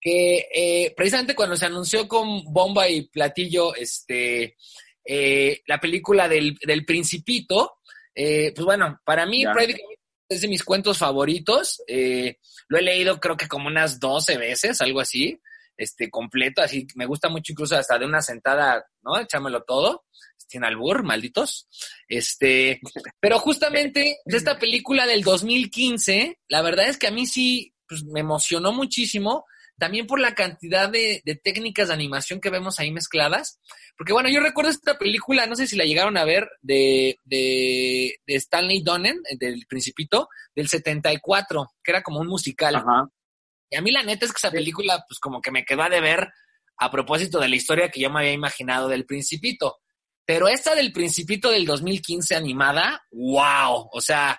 que eh, precisamente cuando se anunció con bomba y platillo, este, eh, la película del, del Principito, eh, pues bueno, para mí prácticamente es de mis cuentos favoritos. lo he leído creo que como unas 12 veces, algo así, este, completo, así me gusta mucho incluso hasta de una sentada, ¿no? Echámelo todo sin albur, malditos. Este, pero justamente de esta película del 2015, la verdad es que a mí sí pues, me emocionó muchísimo, también por la cantidad de, técnicas de animación que vemos ahí mezcladas. Porque bueno, yo recuerdo esta película, no sé si la llegaron a ver, de, de, Stanley Donen, del Principito, del 74, que era como un musical. Y a mí la neta es que esa película, pues como que me quedó a ver a propósito de la historia que yo me había imaginado del Principito. Pero esta del Principito del 2015 animada, wow, o sea,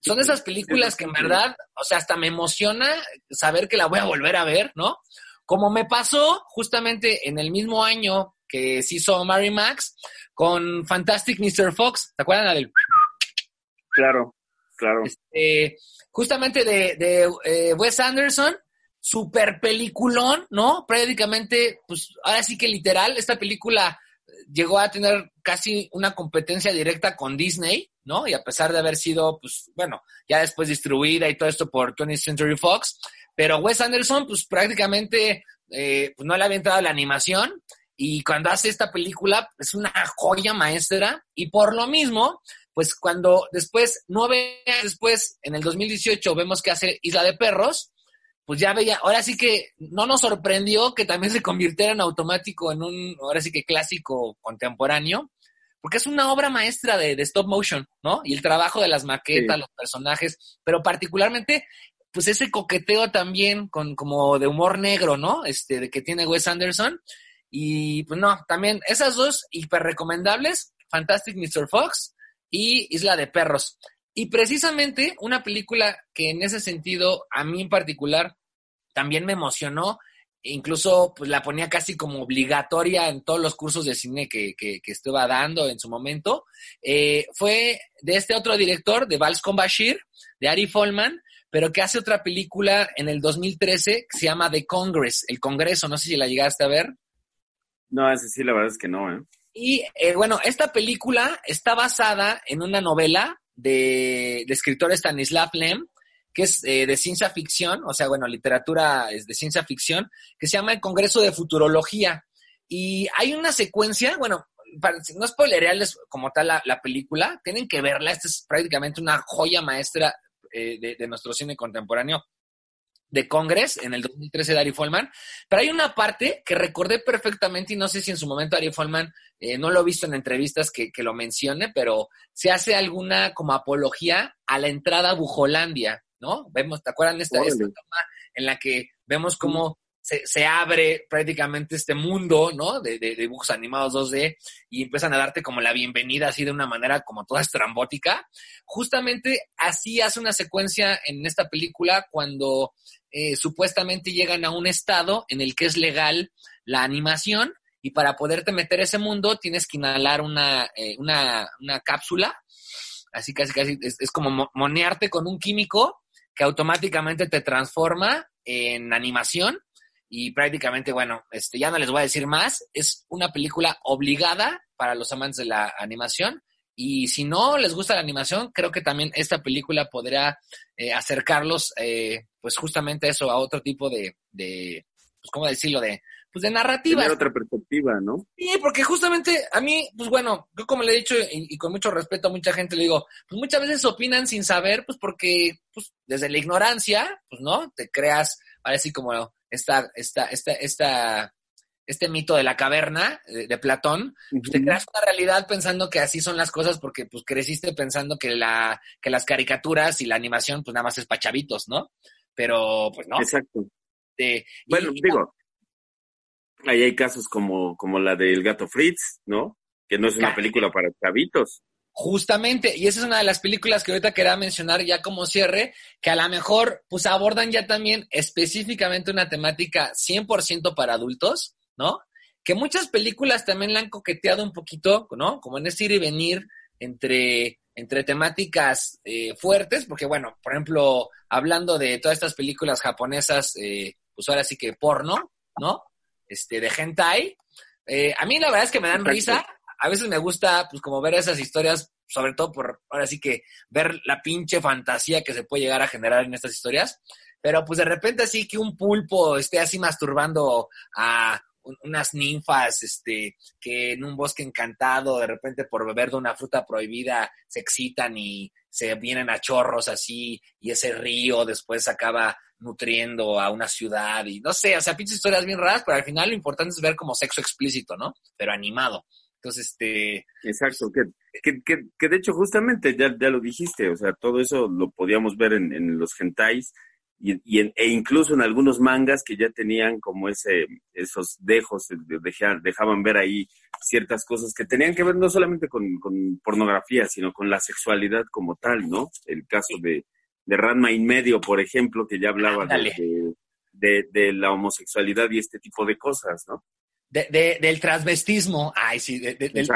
son esas películas que en verdad, o sea, hasta me emociona saber que la voy a volver a ver, ¿no? Como me pasó justamente en el mismo año que se hizo Mary Max con Fantastic Mr. Fox, ¿te acuerdan del? Claro, claro. Este, justamente de, de eh, Wes Anderson, super peliculón, ¿no? Prácticamente, pues ahora sí que literal, esta película llegó a tener casi una competencia directa con Disney, Y a pesar de haber sido, pues, bueno, ya después distribuida y todo esto por 20th Century Fox, pero Wes Anderson, pues prácticamente, eh, pues no le había entrado la animación y cuando hace esta película es una joya maestra y por lo mismo, pues cuando después, nueve años después, en el 2018, vemos que hace Isla de Perros, pues ya veía, ahora sí que no nos sorprendió que también se convirtiera en automático en un, ahora sí que clásico contemporáneo, porque es una obra maestra de, stop motion, ¿no? Y el trabajo de las maquetas, los personajes, pero particularmente, pues ese coqueteo también con como de humor negro, ¿no? Este, de que tiene Wes Anderson. Y pues no, también esas dos hiper recomendables, Fantastic Mr. Fox y Isla de Perros. Y precisamente una película que en ese sentido, a mí en particular, también me emocionó. Incluso pues, la ponía casi como obligatoria en todos los cursos de cine que, que, estuve dando en su momento. Eh, fue de este otro director, de Vals con Bashir, de Ari Folman, pero que hace otra película en el 2013 que se llama The Congress, el Congreso, no sé si la llegaste a ver. No, ese sí, la verdad es que no, ¿eh? Y eh, bueno, esta película está basada en una novela de, de escritor Stanislav Lem, que es eh, de ciencia ficción, o sea, bueno, literatura es de ciencia ficción, que se llama el Congreso de Futurología. Y hay una secuencia, bueno, para, no spoilerearles como tal la, la, película, tienen que verla, esta es prácticamente una joya maestra eh, de, nuestro cine contemporáneo de Congress en el 2013 de Ari Folman, pero hay una parte que recordé perfectamente y no sé si en su momento Ari Folman, eh, no lo he visto en entrevistas que, que, lo mencione, pero se hace alguna como apología a la entrada a Bujolandia, ¿no? Vemos, ¿te acuerdan esta, esta toma en la que vemos cómo se, se, abre prácticamente este mundo, ¿no? De, de, de, dibujos animados 2D y empiezan a darte como la bienvenida así de una manera como toda estrambótica. Justamente así hace una secuencia en esta película cuando eh, supuestamente llegan a un estado en el que es legal la animación y para poderte meter ese mundo tienes que inhalar una, eh, una, una cápsula, así casi casi es, es como monearte con un químico que automáticamente te transforma en animación y prácticamente, bueno, este, ya no les voy a decir más, es una película obligada para los amantes de la animación y si no les gusta la animación, creo que también esta película podrá eh, acercarlos, eh, pues justamente eso, a otro tipo de, de, pues cómo decirlo, de, pues de narrativa. Tener otra perspectiva, ¿no? Sí, porque justamente a mí, pues bueno, yo como le he dicho y, y, con mucho respeto a mucha gente le digo, pues muchas veces opinan sin saber, pues porque, pues desde la ignorancia, pues no, te creas, parece como esta, esta, esta, esta, este mito de la caverna de, de Platón, pues te creas una realidad pensando que así son las cosas porque pues creciste pensando que la, que las caricaturas y la animación pues nada más es para chavitos, ¿no? Pero pues no. Exacto. Eh, bueno, y, digo, ahí hay casos como, como la del gato Fritz, ¿no? Que no es una película para chavitos. Justamente, y esa es una de las películas que ahorita quería mencionar ya como cierre, que a lo mejor pues abordan ya también específicamente una temática 100% para adultos, ¿no? Que muchas películas también la han coqueteado un poquito, ¿no? Como en ese ir y venir entre, entre temáticas eh, fuertes, porque bueno, por ejemplo, hablando de todas estas películas japonesas, eh, pues ahora sí que porno, ¿no? Este, de hentai, eh, a mí la verdad es que me dan risa, a veces me gusta, pues, como ver esas historias, sobre todo por, ahora sí que, ver la pinche fantasía que se puede llegar a generar en estas historias. Pero, pues, de repente así que un pulpo esté así masturbando a unas ninfas, este, que en un bosque encantado, de repente por beber de una fruta prohibida, se excitan y se vienen a chorros así, y ese río después acaba nutriendo a una ciudad, y no sé, o sea, pinches historias bien raras, pero al final lo importante es ver como sexo explícito, ¿no? Pero animado. Entonces, este... Exacto, que, que, que, que de hecho justamente ya, ya, lo dijiste, o sea, todo eso lo podíamos ver en, en los hentais y, y en, e incluso en algunos mangas que ya tenían como ese, esos dejos, dejar, dejaban ver ahí ciertas cosas que tenían que ver no solamente con, con pornografía, sino con la sexualidad como tal, ¿no? El caso de, de Ranma in medio, por ejemplo, que ya hablaba de, de, de la homosexualidad y este tipo de cosas, ¿no? De, de, del transvestismo, ay, sí, de, del,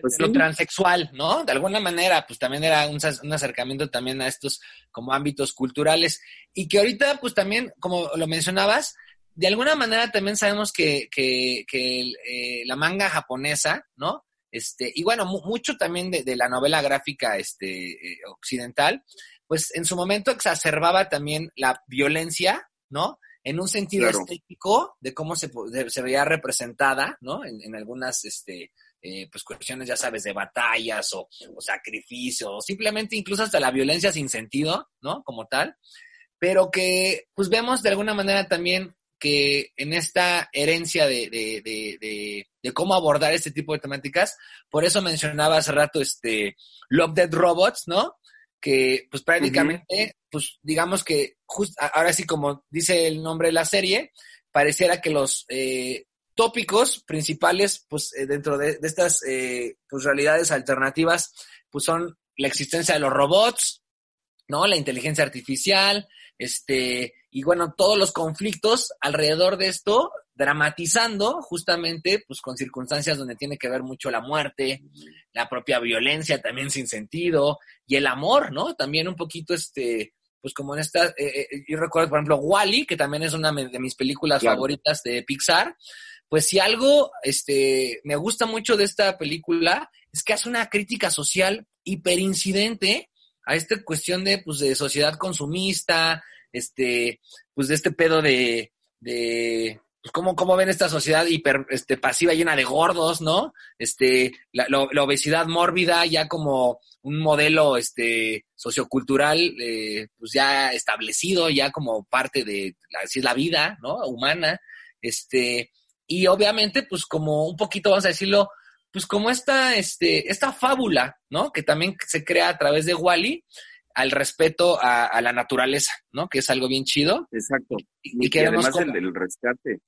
pues lo sí. transexual, ¿no? De alguna manera, pues también era un, un, acercamiento también a estos como ámbitos culturales y que ahorita, pues también, como lo mencionabas, de alguna manera también sabemos que, que, que eh, la manga japonesa, ¿no? Este, y bueno, mu mucho también de, de, la novela gráfica este, eh, occidental, pues en su momento exacerbaba también la violencia, ¿no? en un sentido claro. estético de cómo se, se veía representada, ¿no? En, en algunas, este, eh, pues cuestiones, ya sabes, de batallas o, o sacrificios, o simplemente incluso hasta la violencia sin sentido, ¿no? Como tal, pero que, pues vemos de alguna manera también que en esta herencia de, de, de, de, de cómo abordar este tipo de temáticas, por eso mencionaba hace rato este Love Dead Robots, ¿no? Que pues prácticamente, uh -huh. pues digamos que just, ahora sí como dice el nombre de la serie, pareciera que los eh, tópicos principales, pues eh, dentro de, de estas eh, pues, realidades alternativas, pues son la existencia de los robots, ¿no? La inteligencia artificial, este, y bueno, todos los conflictos alrededor de esto, dramatizando justamente, pues con circunstancias donde tiene que ver mucho la muerte, la propia violencia también sin sentido, y el amor, ¿no? También un poquito, este, pues como en esta, eh, eh, yo recuerdo, por ejemplo, Wally, que también es una de mis películas favoritas de Pixar, pues si algo este, me gusta mucho de esta película es que hace una crítica social hiperincidente a esta cuestión de, pues, de sociedad consumista, este, pues de este pedo de, de pues cómo, cómo ven esta sociedad hiper este, pasiva llena de gordos, ¿no? Este, la, la obesidad mórbida ya como un modelo este, sociocultural eh, pues ya establecido, ya como parte de así es la vida, ¿no? Humana. Este, y obviamente, pues como un poquito, vamos a decirlo, pues como esta, este, esta fábula, ¿no? Que también se crea a través de Wally al respeto a, la naturaleza, ¿no? Que es algo bien chido. Exacto. Y, que además el del rescate.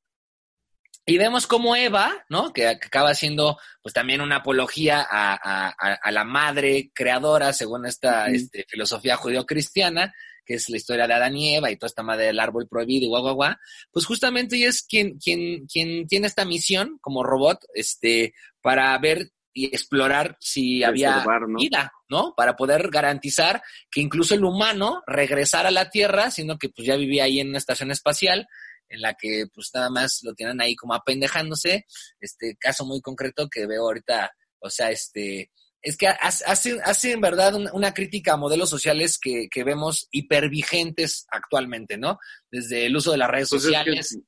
Y vemos como Eva, ¿no? Que, acaba siendo, pues también una apología a, a, la madre creadora, según esta este, filosofía judío-cristiana, que es la historia de Adán y Eva y toda esta madre del árbol prohibido y guau, guau, guau, pues justamente ella es quien, quien, quien tiene esta misión como robot, este, para ver y explorar si había vida, ¿no? Para poder garantizar que incluso el humano regresara a la Tierra, sino que pues ya vivía ahí en una estación espacial en la que pues nada más lo tienen ahí como apendejándose. Este caso muy concreto que veo ahorita, o sea, este, es que hace, hace en verdad una, crítica a modelos sociales que, que, vemos hipervigentes actualmente, ¿no? Desde el uso de las redes pues sociales,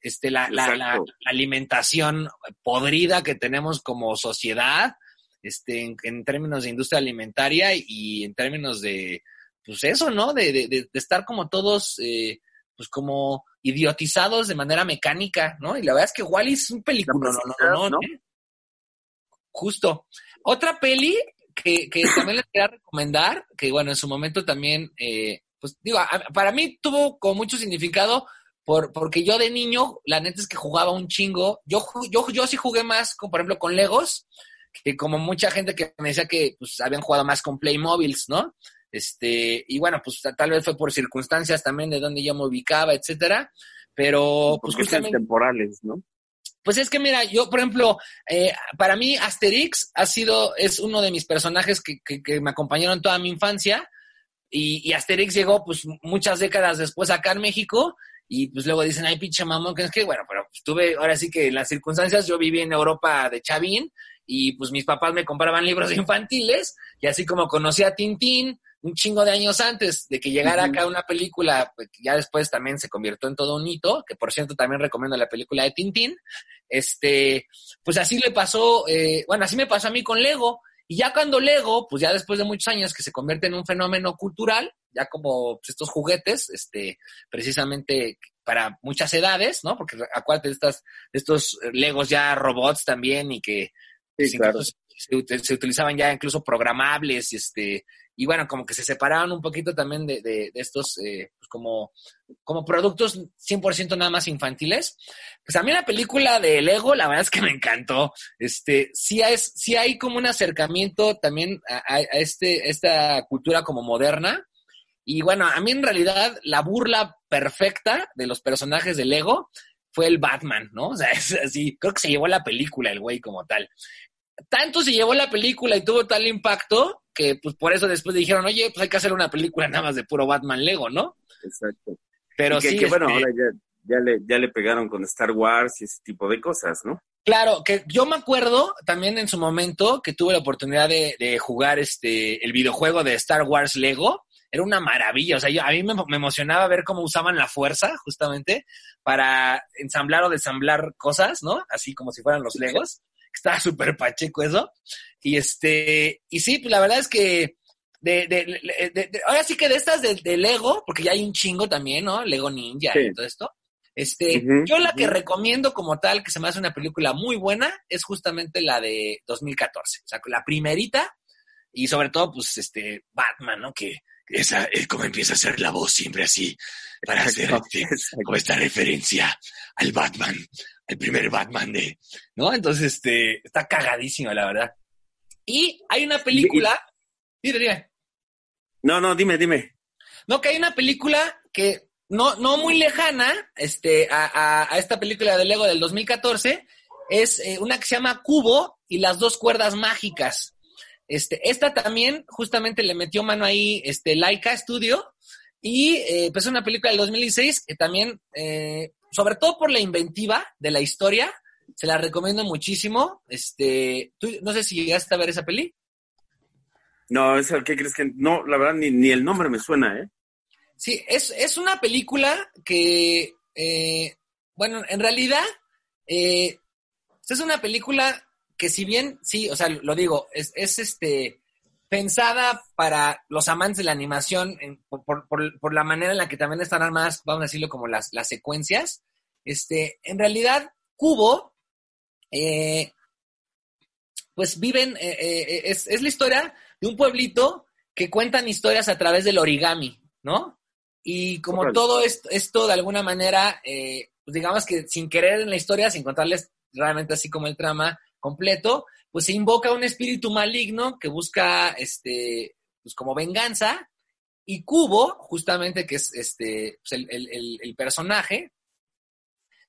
este, la, la, la, alimentación podrida que tenemos como sociedad, este, en, términos de industria alimentaria y en términos de, pues eso, ¿no? De, de, de estar como todos, eh, pues como idiotizados de manera mecánica, ¿no? Y la verdad es que Wally es un película, no, no, no, no, ¿eh? Justo. Otra peli que, que también les quería recomendar, que bueno, en su momento también, eh, pues digo, para mí tuvo con mucho significado por, porque yo de niño, la neta es que jugaba un chingo. Yo, yo, yo sí jugué más, con, por ejemplo, con Legos, que como mucha gente que me decía que pues, habían jugado más con Playmobiles, ¿no? Este, y bueno, pues tal vez fue por circunstancias también de donde yo me ubicaba, etcétera. Pero, pues justamente. temporales, ¿no? Pues es que mira, yo, por ejemplo, eh, para mí Asterix ha sido, es uno de mis personajes que, que, me acompañaron toda mi infancia. Y, y, Asterix llegó, pues, muchas décadas después acá en México. Y pues luego dicen, ay, pinche mamón, que es que, bueno, pero estuve, ahora sí que en las circunstancias, yo viví en Europa de Chavín y pues mis papás me compraban libros infantiles y así como conocí a Tintín, un chingo de años antes de que llegara acá una película, pues, que ya después también se convirtió en todo un hito, que por cierto también recomiendo la película de Tintín, este, pues así le pasó, eh, bueno, así me pasó a mí con Lego, y ya cuando Lego, pues ya después de muchos años que se convierte en un fenómeno cultural, ya como pues, estos juguetes, este, precisamente para muchas edades, ¿no? Porque acuérdate de, estas, de estos Legos ya robots también y que sí, claro. se, se, utilizaban ya incluso programables, este, y bueno, como que se separaron un poquito también de, de, estos eh, pues como, como productos 100% nada más infantiles. Pues a mí la película de Lego, la verdad es que me encantó. Este, sí, es, sí hay como un acercamiento también a, a este, esta cultura como moderna. Y bueno, a mí en realidad la burla perfecta de los personajes de Lego fue el Batman, ¿no? O sea, es así, creo que se llevó la película el güey como tal tanto se llevó la película y tuvo tal impacto que pues por eso después dijeron, oye, pues hay que hacer una película nada más de puro Batman Lego, ¿no? Exacto. Pero sí. Que, bueno, este ahora ya, ya, le, ya le pegaron con Star Wars y ese tipo de cosas, ¿no? Claro, que yo me acuerdo también en su momento que tuve la oportunidad de, de jugar este el videojuego de Star Wars Lego. Era una maravilla, o sea, yo, a mí me, me, emocionaba ver cómo usaban la fuerza justamente para ensamblar o desamblar cosas, ¿no? Así como si fueran los Legos estaba súper pacheco eso. Y este, y sí, pues la verdad es que de, de, de, ahora sí que de estas de, Lego, porque ya hay un chingo también, ¿no? Lego Ninja y todo esto. Este, yo la que recomiendo como tal, que se me hace una película muy buena, es justamente la de 2014. O sea, la primerita, y sobre todo, pues, este, Batman, ¿no? Que esa es como empieza a ser la voz siempre así, para hacer este, como esta referencia al Batman, el primer Batman de, ¿no? Entonces, este, está cagadísimo, la verdad. Y hay una película, dime, dime. No, no, dime, dime. No, que hay una película que no, no muy lejana, este, a, a, esta película de Lego del 2014, es eh, una que se llama Cubo y las dos cuerdas mágicas. Este, esta también justamente le metió mano ahí, este, Laika Studio, Y eh, pues es una película del 2016 que también, eh, sobre todo por la inventiva de la historia, se la recomiendo muchísimo. Este, ¿tú, no sé si llegaste a ver esa peli. No, esa, ¿qué crees que? No, la verdad, ni, ni el nombre me suena, ¿eh? Sí, es, es una película que, eh, bueno, en realidad, eh, es una película que si bien, sí, o sea, lo digo, es, es este pensada para los amantes de la animación en- por, por- por- por la manera en la que también están armadas, vamos a decirlo como las, las secuencias. Este, en realidad, Cubo, eh, pues viven, eh, eh, es, es la historia de un pueblito que cuentan historias a través del origami, ¿no? Y como todo esto, esto de alguna manera, pues digamos que sin querer en la historia, sin contarles realmente así como el trama completo, pues se invoca un espíritu maligno que busca, este, pues como venganza, y Cubo, justamente que es este, pues el, el- personaje,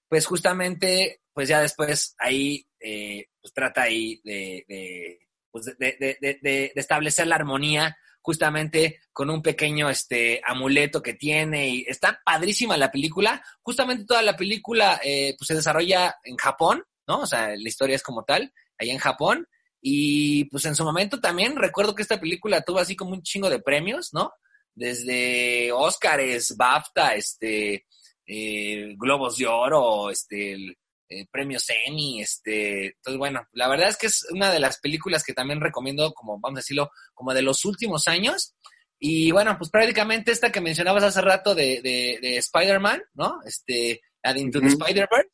pues justamente, pues ya después ahí, eh, pues trata ahí de, de, pues de- de establecer la armonía justamente con un pequeño este amuleto que tiene y está padrísima la película. Justamente toda la película eh, pues se desarrolla en Japón, ¿no? O sea, la historia es como tal, allá en Japón. Y pues en su momento también recuerdo que esta película tuvo así como un chingo de premios, ¿no? Desde Óscares, BAFTA, este, eh, Globos de Oro, este, el, eh, premio Emmy, este, entonces bueno, la verdad es que es una de las películas que también recomiendo, como vamos a decirlo, como de los últimos años. Y bueno, pues prácticamente esta que mencionabas hace rato de, de, de Spider-Man, ¿no? Este, la de Into the. Spider-Verse,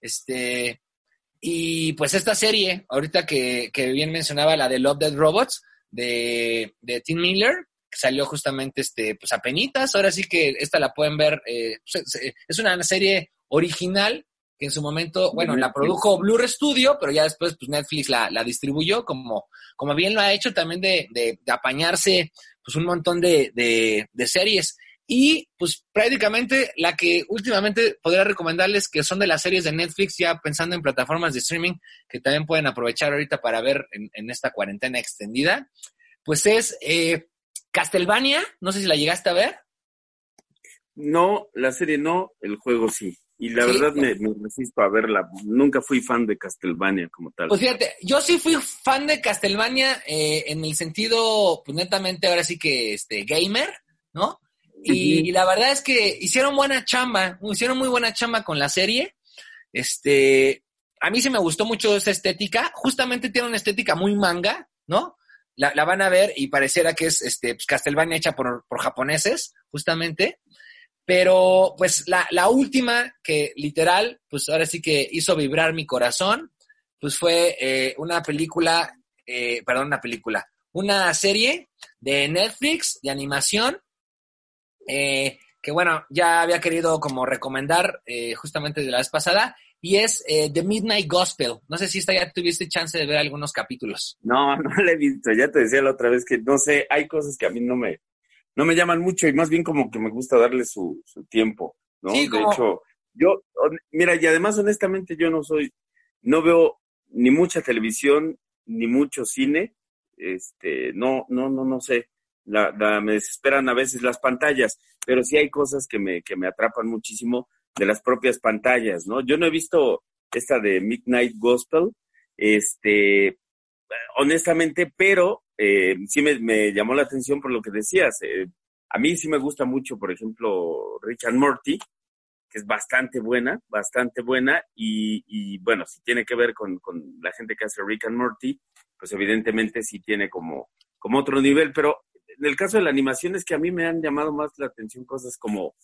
este, y pues esta serie, ahorita que, que bien mencionaba la de Love Dead Robots, de, de Tim Miller, que salió justamente este, pues a penitas, ahora sí que esta la pueden ver, eh, pues, es- es una serie original que en su momento, bueno, la produjo Blur Studio, pero ya después pues Netflix la, la distribuyó, como, como bien lo ha hecho también de, de, de apañarse pues un montón de, de, de series. Y pues prácticamente la que últimamente podría recomendarles que son de las series de Netflix, ya pensando en plataformas de streaming que también pueden aprovechar ahorita para ver en, en esta cuarentena extendida, pues es eh, Castlevania, no sé si la llegaste a ver. No, la serie no, el juego sí. Y la Sí. verdad me, me resisto a verla. Nunca fui fan de Castlevania como tal. Pues fíjate, yo sí fui fan de Castlevania eh, en el sentido, pues netamente ahora sí que este gamer, ¿no? Y, la verdad es que hicieron buena chamba, hicieron muy buena chamba con la serie. Este, a mí sí me gustó mucho esa estética. Justamente tiene una estética muy manga, ¿no? La, van a ver y pareciera que es este, pues, hecha por, por japoneses, justamente. Pero, pues, la, la última que literal, pues ahora sí que hizo vibrar mi corazón, pues fue eh, una película, eh, perdón, una película, una serie de Netflix de animación, eh, que bueno, ya había querido como recomendar eh, justamente de la vez pasada, y es eh, The Midnight Gospel. No sé si esta ya tuviste chance de ver algunos capítulos. No, no la he visto. Ya te decía la otra vez que no sé, hay cosas que a mí no me, no me llaman mucho y más bien como que me gusta darle su, su tiempo, ¿no? Sí, de como- hecho, yo, mira, y además honestamente yo no soy, no veo ni mucha televisión, ni mucho cine, este, no, no, no, no sé. La, la- me desesperan a veces las pantallas, pero sí hay cosas que me, que me atrapan muchísimo de las propias pantallas, ¿no? Yo no he visto esta de Midnight Gospel, este, honestamente, pero eh, sí me, me llamó la atención por lo que decías. eh, a mí sí me gusta mucho, por ejemplo, Richard Morty, que es bastante buena, bastante buena, y, y bueno, si tiene que ver con, con la gente que hace Rick and Morty, pues evidentemente sí tiene como, como otro nivel, pero en el caso de la animación es que a mí me han llamado más la atención cosas como,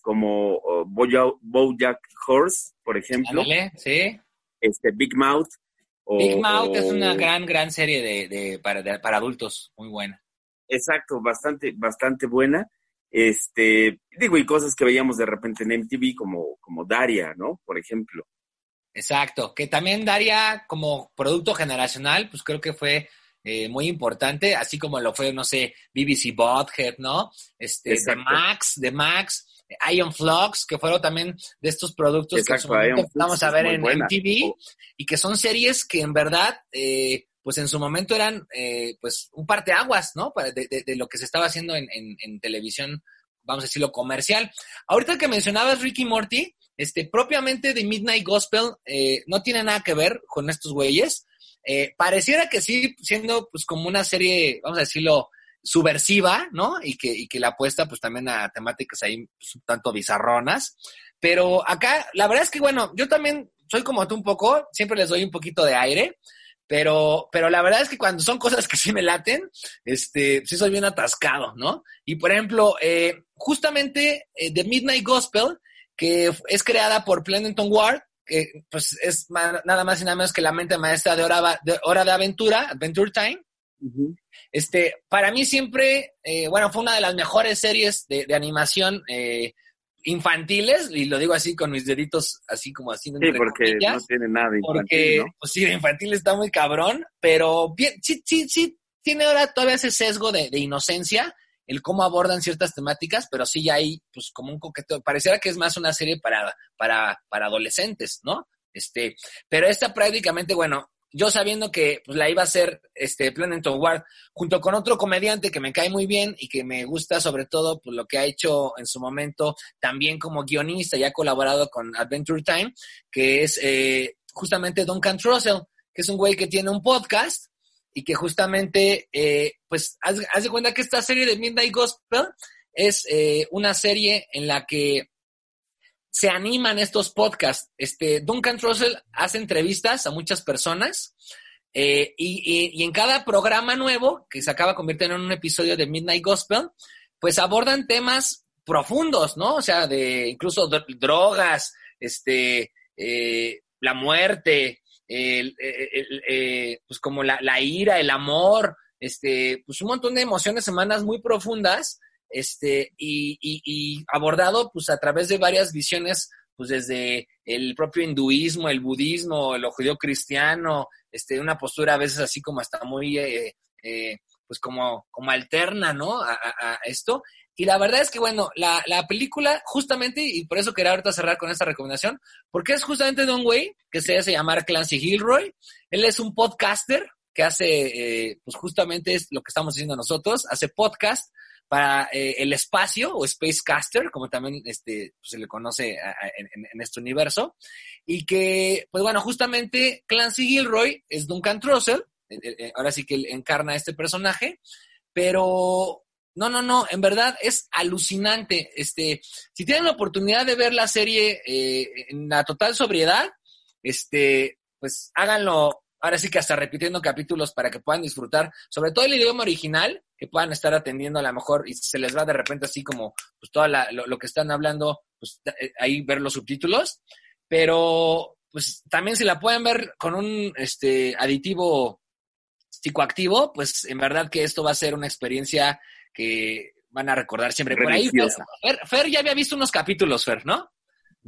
como Boya- Bojack Horse, por ejemplo, Ándale, sí. este Big Mouth. o- Big Mouth es una gran, gran serie de, de- para, de- para adultos, muy buena. Exacto, bastante, bastante buena. Este, digo, y cosas que veíamos de repente en MTV como, como Daria, ¿no? Por ejemplo. Exacto, que también Daria como producto generacional, pues creo que fue eh, muy importante, así como lo fue, no sé, BBC Bothead, ¿no? Este, de Exacto. Max, de Max, Ion Flux, que fueron también de estos productos que en su empezamos a ver en buena. MTV y que son series que en verdad, eh, pues en su momento eran, eh, pues, un parteaguas, ¿no? Para- De, de, de lo que se estaba haciendo en, en, en televisión vamos a decirlo, comercial. Ahorita que mencionabas Ricky Morty, este, propiamente de Midnight Gospel, eh, no tiene nada que ver con estos güeyes. Eh, pareciera que sí, siendo pues como una serie, vamos a decirlo, subversiva, ¿no? Y que, y que la apuesta pues también a temáticas ahí pues, tanto bizarronas. Pero acá, la verdad es que, bueno, yo también soy como tú un poco, siempre les doy un poquito de aire, pero, pero la verdad es que cuando son cosas que sí me laten, este, sí soy bien atascado, ¿no? Y por ejemplo, eh, justamente eh, The Midnight Gospel, que es creada por Plenton Ward, que pues es nada más y nada menos que la mente maestra de Hora de, hora de Aventura, Adventure Time. Este, para mí siempre, eh, bueno, fue una de las mejores series de, de animación eh, infantiles, y lo digo así con mis deditos así como así. Sí, porque no tiene nada infantil, Porque, pues sí, infantil está muy cabrón, pero bien, sí, sí, sí, tiene ahora todavía ese sesgo de, de, inocencia, el cómo abordan ciertas temáticas, pero sí hay, pues, como un coqueteo. Pareciera que es más una serie para, para, para adolescentes, ¿no? Este, pero esta prácticamente, bueno, yo sabiendo que pues, la iba a hacer este Planet Ward junto con otro comediante que me cae muy bien y que me gusta sobre todo pues, lo que ha hecho en su momento también como guionista y ha colaborado con Adventure Time, que es eh, justamente Duncan Trussell, que es un güey que tiene un podcast y que justamente, eh, pues, haz, de cuenta que esta serie de Midnight Gospel es eh, una serie en la que se animan estos podcasts. Este, Duncan Trussell hace entrevistas a muchas personas eh, y, y, y, en cada programa nuevo, que se acaba convirtiendo en un episodio de Midnight Gospel, pues abordan temas profundos, ¿no? O sea, de incluso drogas, este, la muerte, el, el, el, eh, pues como la, la, ira, el amor, este, pues un montón de emociones semanas muy profundas este, y, y, y, abordado pues a través de varias visiones, pues desde el propio hinduismo, el budismo, el judío cristiano, este, una postura a veces así como hasta muy, eh, eh, pues como, como alterna, ¿no? A, a, a, esto. Y la verdad es que, bueno, la, la, película, justamente, y por eso quería ahorita cerrar con esta recomendación, porque es justamente de un güey que se hace llamar Clancy Gilroy. Él es un podcaster que hace, eh, pues justamente es lo que estamos haciendo nosotros, hace podcast para eh, el espacio o Spacecaster, como también este, pues, se le conoce a, en, en, este universo, y que, pues bueno, justamente Clancy Gilroy es Duncan Trussell, ahora sí que encarna a este personaje, pero no, no, no, en verdad es alucinante. Este, si tienen la oportunidad de ver la serie eh, en la total sobriedad, este, pues háganlo ahora sí que hasta repitiendo capítulos para que puedan disfrutar, sobre todo el idioma original, que puedan estar atendiendo a lo mejor y se les va de repente así como pues todo lo, lo, que están hablando, pues eh, ahí ver los subtítulos, pero pues también si la pueden ver con un este aditivo psicoactivo, pues en verdad que esto va a ser una experiencia que van a recordar siempre. Por ahí, Fer, Fer ya había visto unos capítulos, Fer, ¿no?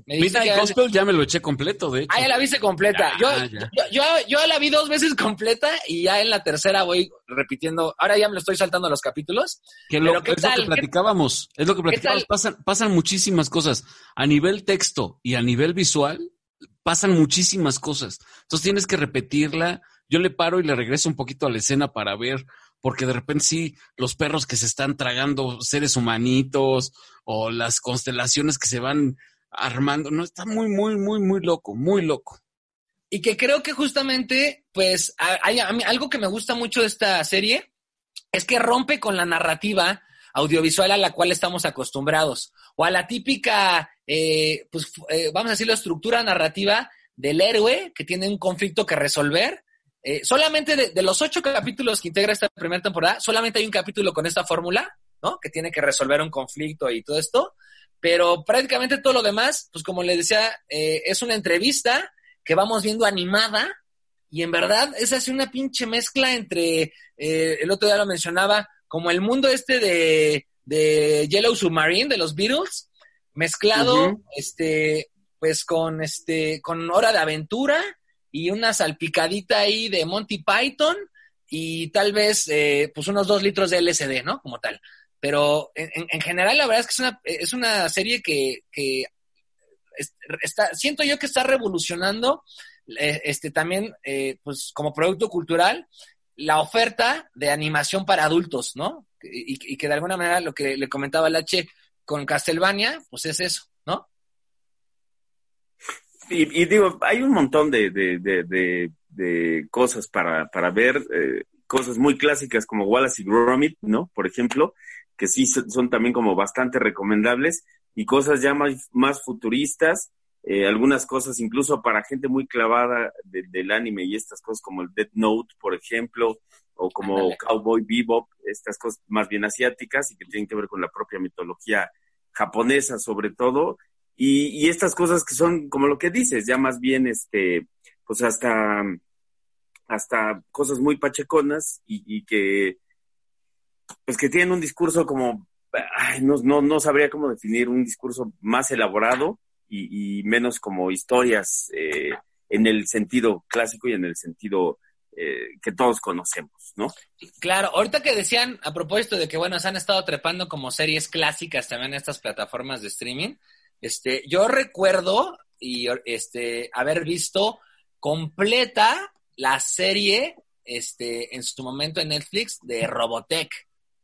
Midnight Gospel ya me lo eché completo, de hecho. Ah, ya la viste completa. yo, yo, yo, yo, la vi dos veces completa y ya en la tercera voy repitiendo. Ahora ya me lo estoy saltando los capítulos. Que lo, ¿qué es tal? lo que platicábamos. Es lo que platicábamos. Pasan, pasan muchísimas cosas. A nivel texto y a nivel visual, pasan muchísimas cosas. Entonces tienes que repetirla. Yo le paro y le regreso un poquito a la escena para ver porque de repente sí, los perros que se están tragando seres humanitos o las constelaciones que se van armando, no, está muy, muy, muy, muy loco, muy loco. Y que creo que justamente, pues, hay, algo que me gusta mucho de esta serie es que rompe con la narrativa audiovisual a la cual estamos acostumbrados, o a la típica, eh, pues, eh, vamos a decirlo, estructura narrativa del héroe que tiene un conflicto que resolver. Eh, solamente de, de, los ocho capítulos que integra esta primera temporada, solamente hay un capítulo con esta fórmula, ¿no? Que tiene que resolver un conflicto y todo esto. Pero prácticamente todo lo demás, pues como les decía, eh, es una entrevista que vamos viendo animada y en verdad es así una pinche mezcla entre, eh, el otro día lo mencionaba, como el mundo este de, de Yellow Submarine, de los Beatles, mezclado, uh -huh. este, pues con este, con Hora de Aventura y una salpicadita ahí de Monty Python y tal vez, eh, pues unos dos litros de LSD, ¿no? Como tal. Pero en, en, general, la verdad es que es una, es una serie que, que está, siento yo que está revolucionando eh, este, también, eh, pues como producto cultural, la oferta de animación para adultos, ¿no? Y, y, que de alguna manera lo que le comentaba el H, con Castlevania, pues es eso, ¿no? Y, y digo, hay un montón de, de, de, de, cosas para, para ver, eh, cosas muy clásicas como Wallace y Gromit, ¿no? Por ejemplo, que sí son también como bastante recomendables, y cosas ya más, más futuristas, eh, algunas cosas incluso para gente muy clavada de, del anime y estas cosas como el Dead Note, por ejemplo, o como Cowboy Bebop, estas cosas más bien asiáticas y que tienen que ver con la propia mitología japonesa sobre todo, y, y estas cosas que son como lo que dices, ya más bien este, pues hasta, hasta cosas muy pacheconas y, y que pues que tienen un discurso como ay, no, no, no sabría cómo definir un discurso más elaborado y, menos como historias eh, en el sentido clásico y en el sentido eh, que todos conocemos, ¿no? Claro, ahorita que decían a propósito de que, bueno, se han estado trepando como series clásicas también en estas plataformas de streaming, este, yo recuerdo y este, haber visto completa la serie este, en su momento en Netflix de Robotech.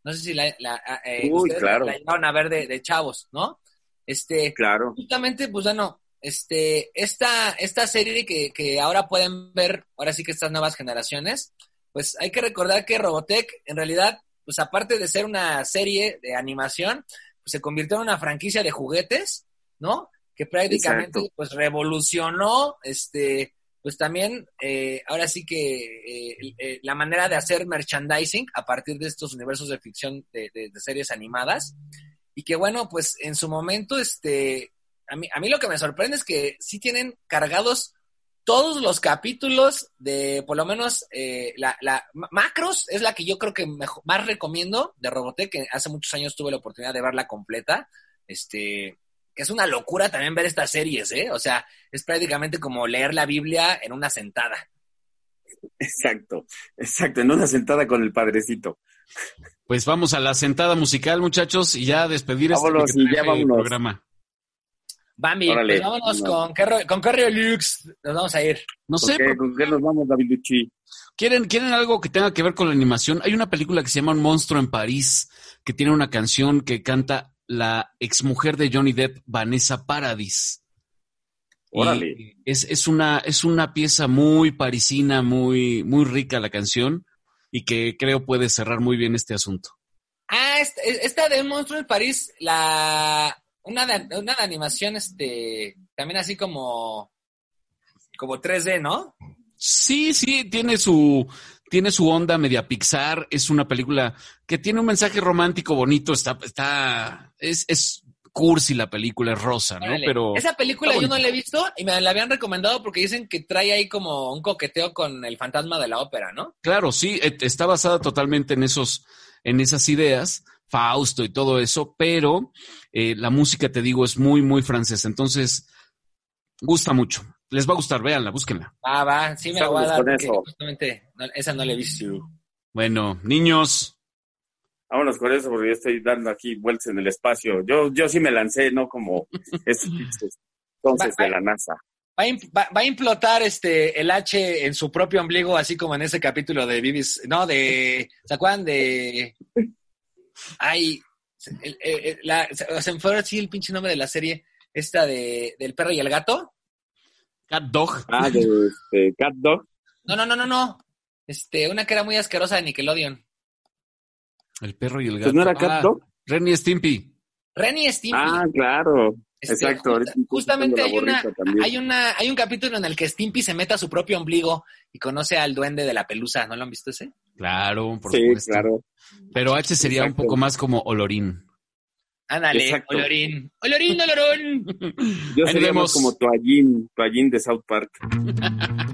No sé si la, la, eh, Uy, ustedes claro. la llegaron a ver de, de chavos, ¿no? Este, Claro. justamente, pues bueno, este, esta, esta serie que, que ahora pueden ver, ahora sí que estas nuevas generaciones, pues hay que recordar que Robotech, en realidad, pues aparte de ser una serie de animación, pues se convirtió en una franquicia de juguetes, ¿no? Que prácticamente, Exacto. pues revolucionó, este, pues también, eh, ahora sí que eh, eh, la manera de hacer merchandising a partir de estos universos de ficción de, de- de series animadas. Y que bueno, pues en su momento, este, a mí, a mí lo que me sorprende es que sí tienen cargados todos los capítulos de, por lo menos, eh, la, la Ma- Macros es la que yo creo que mejo- más recomiendo de Robotech, que hace muchos años tuve la oportunidad de verla completa. Este, que es una locura también ver estas series, ¿eh? O sea, es prácticamente como leer la Biblia en una sentada. Exacto, exacto, en una sentada con el padrecito. Pues vamos a la sentada musical, muchachos, y ya despedir este Vámonos, y ya mequetrefe vámonos. programa. Bambi, Órale, pues vámonos no. con, qué con qué. Nos vamos a ir. No ¿Con sé, qué, con qué nos vamos, David Lucci? ¿quieren, ¿quieren algo que tenga que ver con la animación? Hay una película que se llama Un monstruo en París, que tiene una canción que canta la exmujer de Johnny Depp, Vanessa Paradis. Órale. Es, es, una, es una pieza muy parisina, muy, muy rica la canción, y que creo puede cerrar muy bien este asunto. Ah, esta, esta de monstruo en París, la una de, una de animación, este, también así como, como 3D, ¿no? Sí, sí, tiene su, tiene su onda media Pixar. Es una película que tiene un mensaje romántico bonito. Está, está, es, es cursi la película, es rosa, ¿no? Pero Esa película yo no la he visto y me la habían recomendado porque dicen que trae ahí como un coqueteo con el fantasma de la ópera, ¿no? claro, sí, et- está basada totalmente en esos, en esas ideas, Fausto y todo eso, pero eh, la música, te digo, es muy, muy francesa. Entonces, gusta mucho. Les va a gustar, véanla, búsquenla. Ah, va, sí me la voy a dar con porque eso. justamente no, esa no la he visto. Bueno, niños, Vámonos con eso porque yo estoy dando aquí vueltas en el espacio. Yo, yo sí me lancé, no como estos pinches entonces Va- de la NASA. Va a, im- va- va a implotar este el H en su propio ombligo, así como en ese capítulo de Vivis, no, de, ¿se acuerdan de? Ay, se- el- el- el- la, se, me fue así el pinche nombre de la serie, esta de, del perro y el gato. Cat Dog. Ah, de este, Cat Dog. No, no, no, no, no. Este, una que era muy asquerosa de Nickelodeon. El perro y el gato. Pues no era Cat Ah, Dog. Ren y Stimpy. Renny y Stimpy. Ah, claro. Este, exacto, justa- justamente hay una, hay una, hay un capítulo en el que Stimpy se mete a su propio ombligo y conoce al duende de la pelusa. ¿No lo han visto ese? Claro, por sí, supuesto. claro. Pero H sería Exacto. un poco más como Olorín. Ándale, Exacto. Olorín. Olorín, Olorón. Yo sería más como Toallín, Toallín de South Park.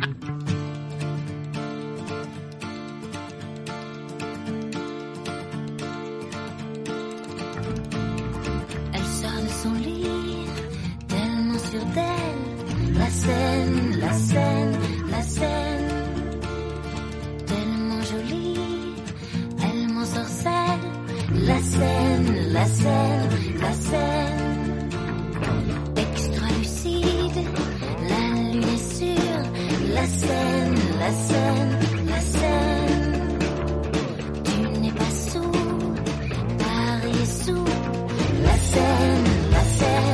La scène, la scène, la scène. Tellement jolie, elle m'ensorcelle. La scène, la scène, la scène. Extra lucide, la lune est sûre. La scène, la scène, la scène. Tu n'es pas sous, Paris sous. La scène, la scène.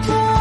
to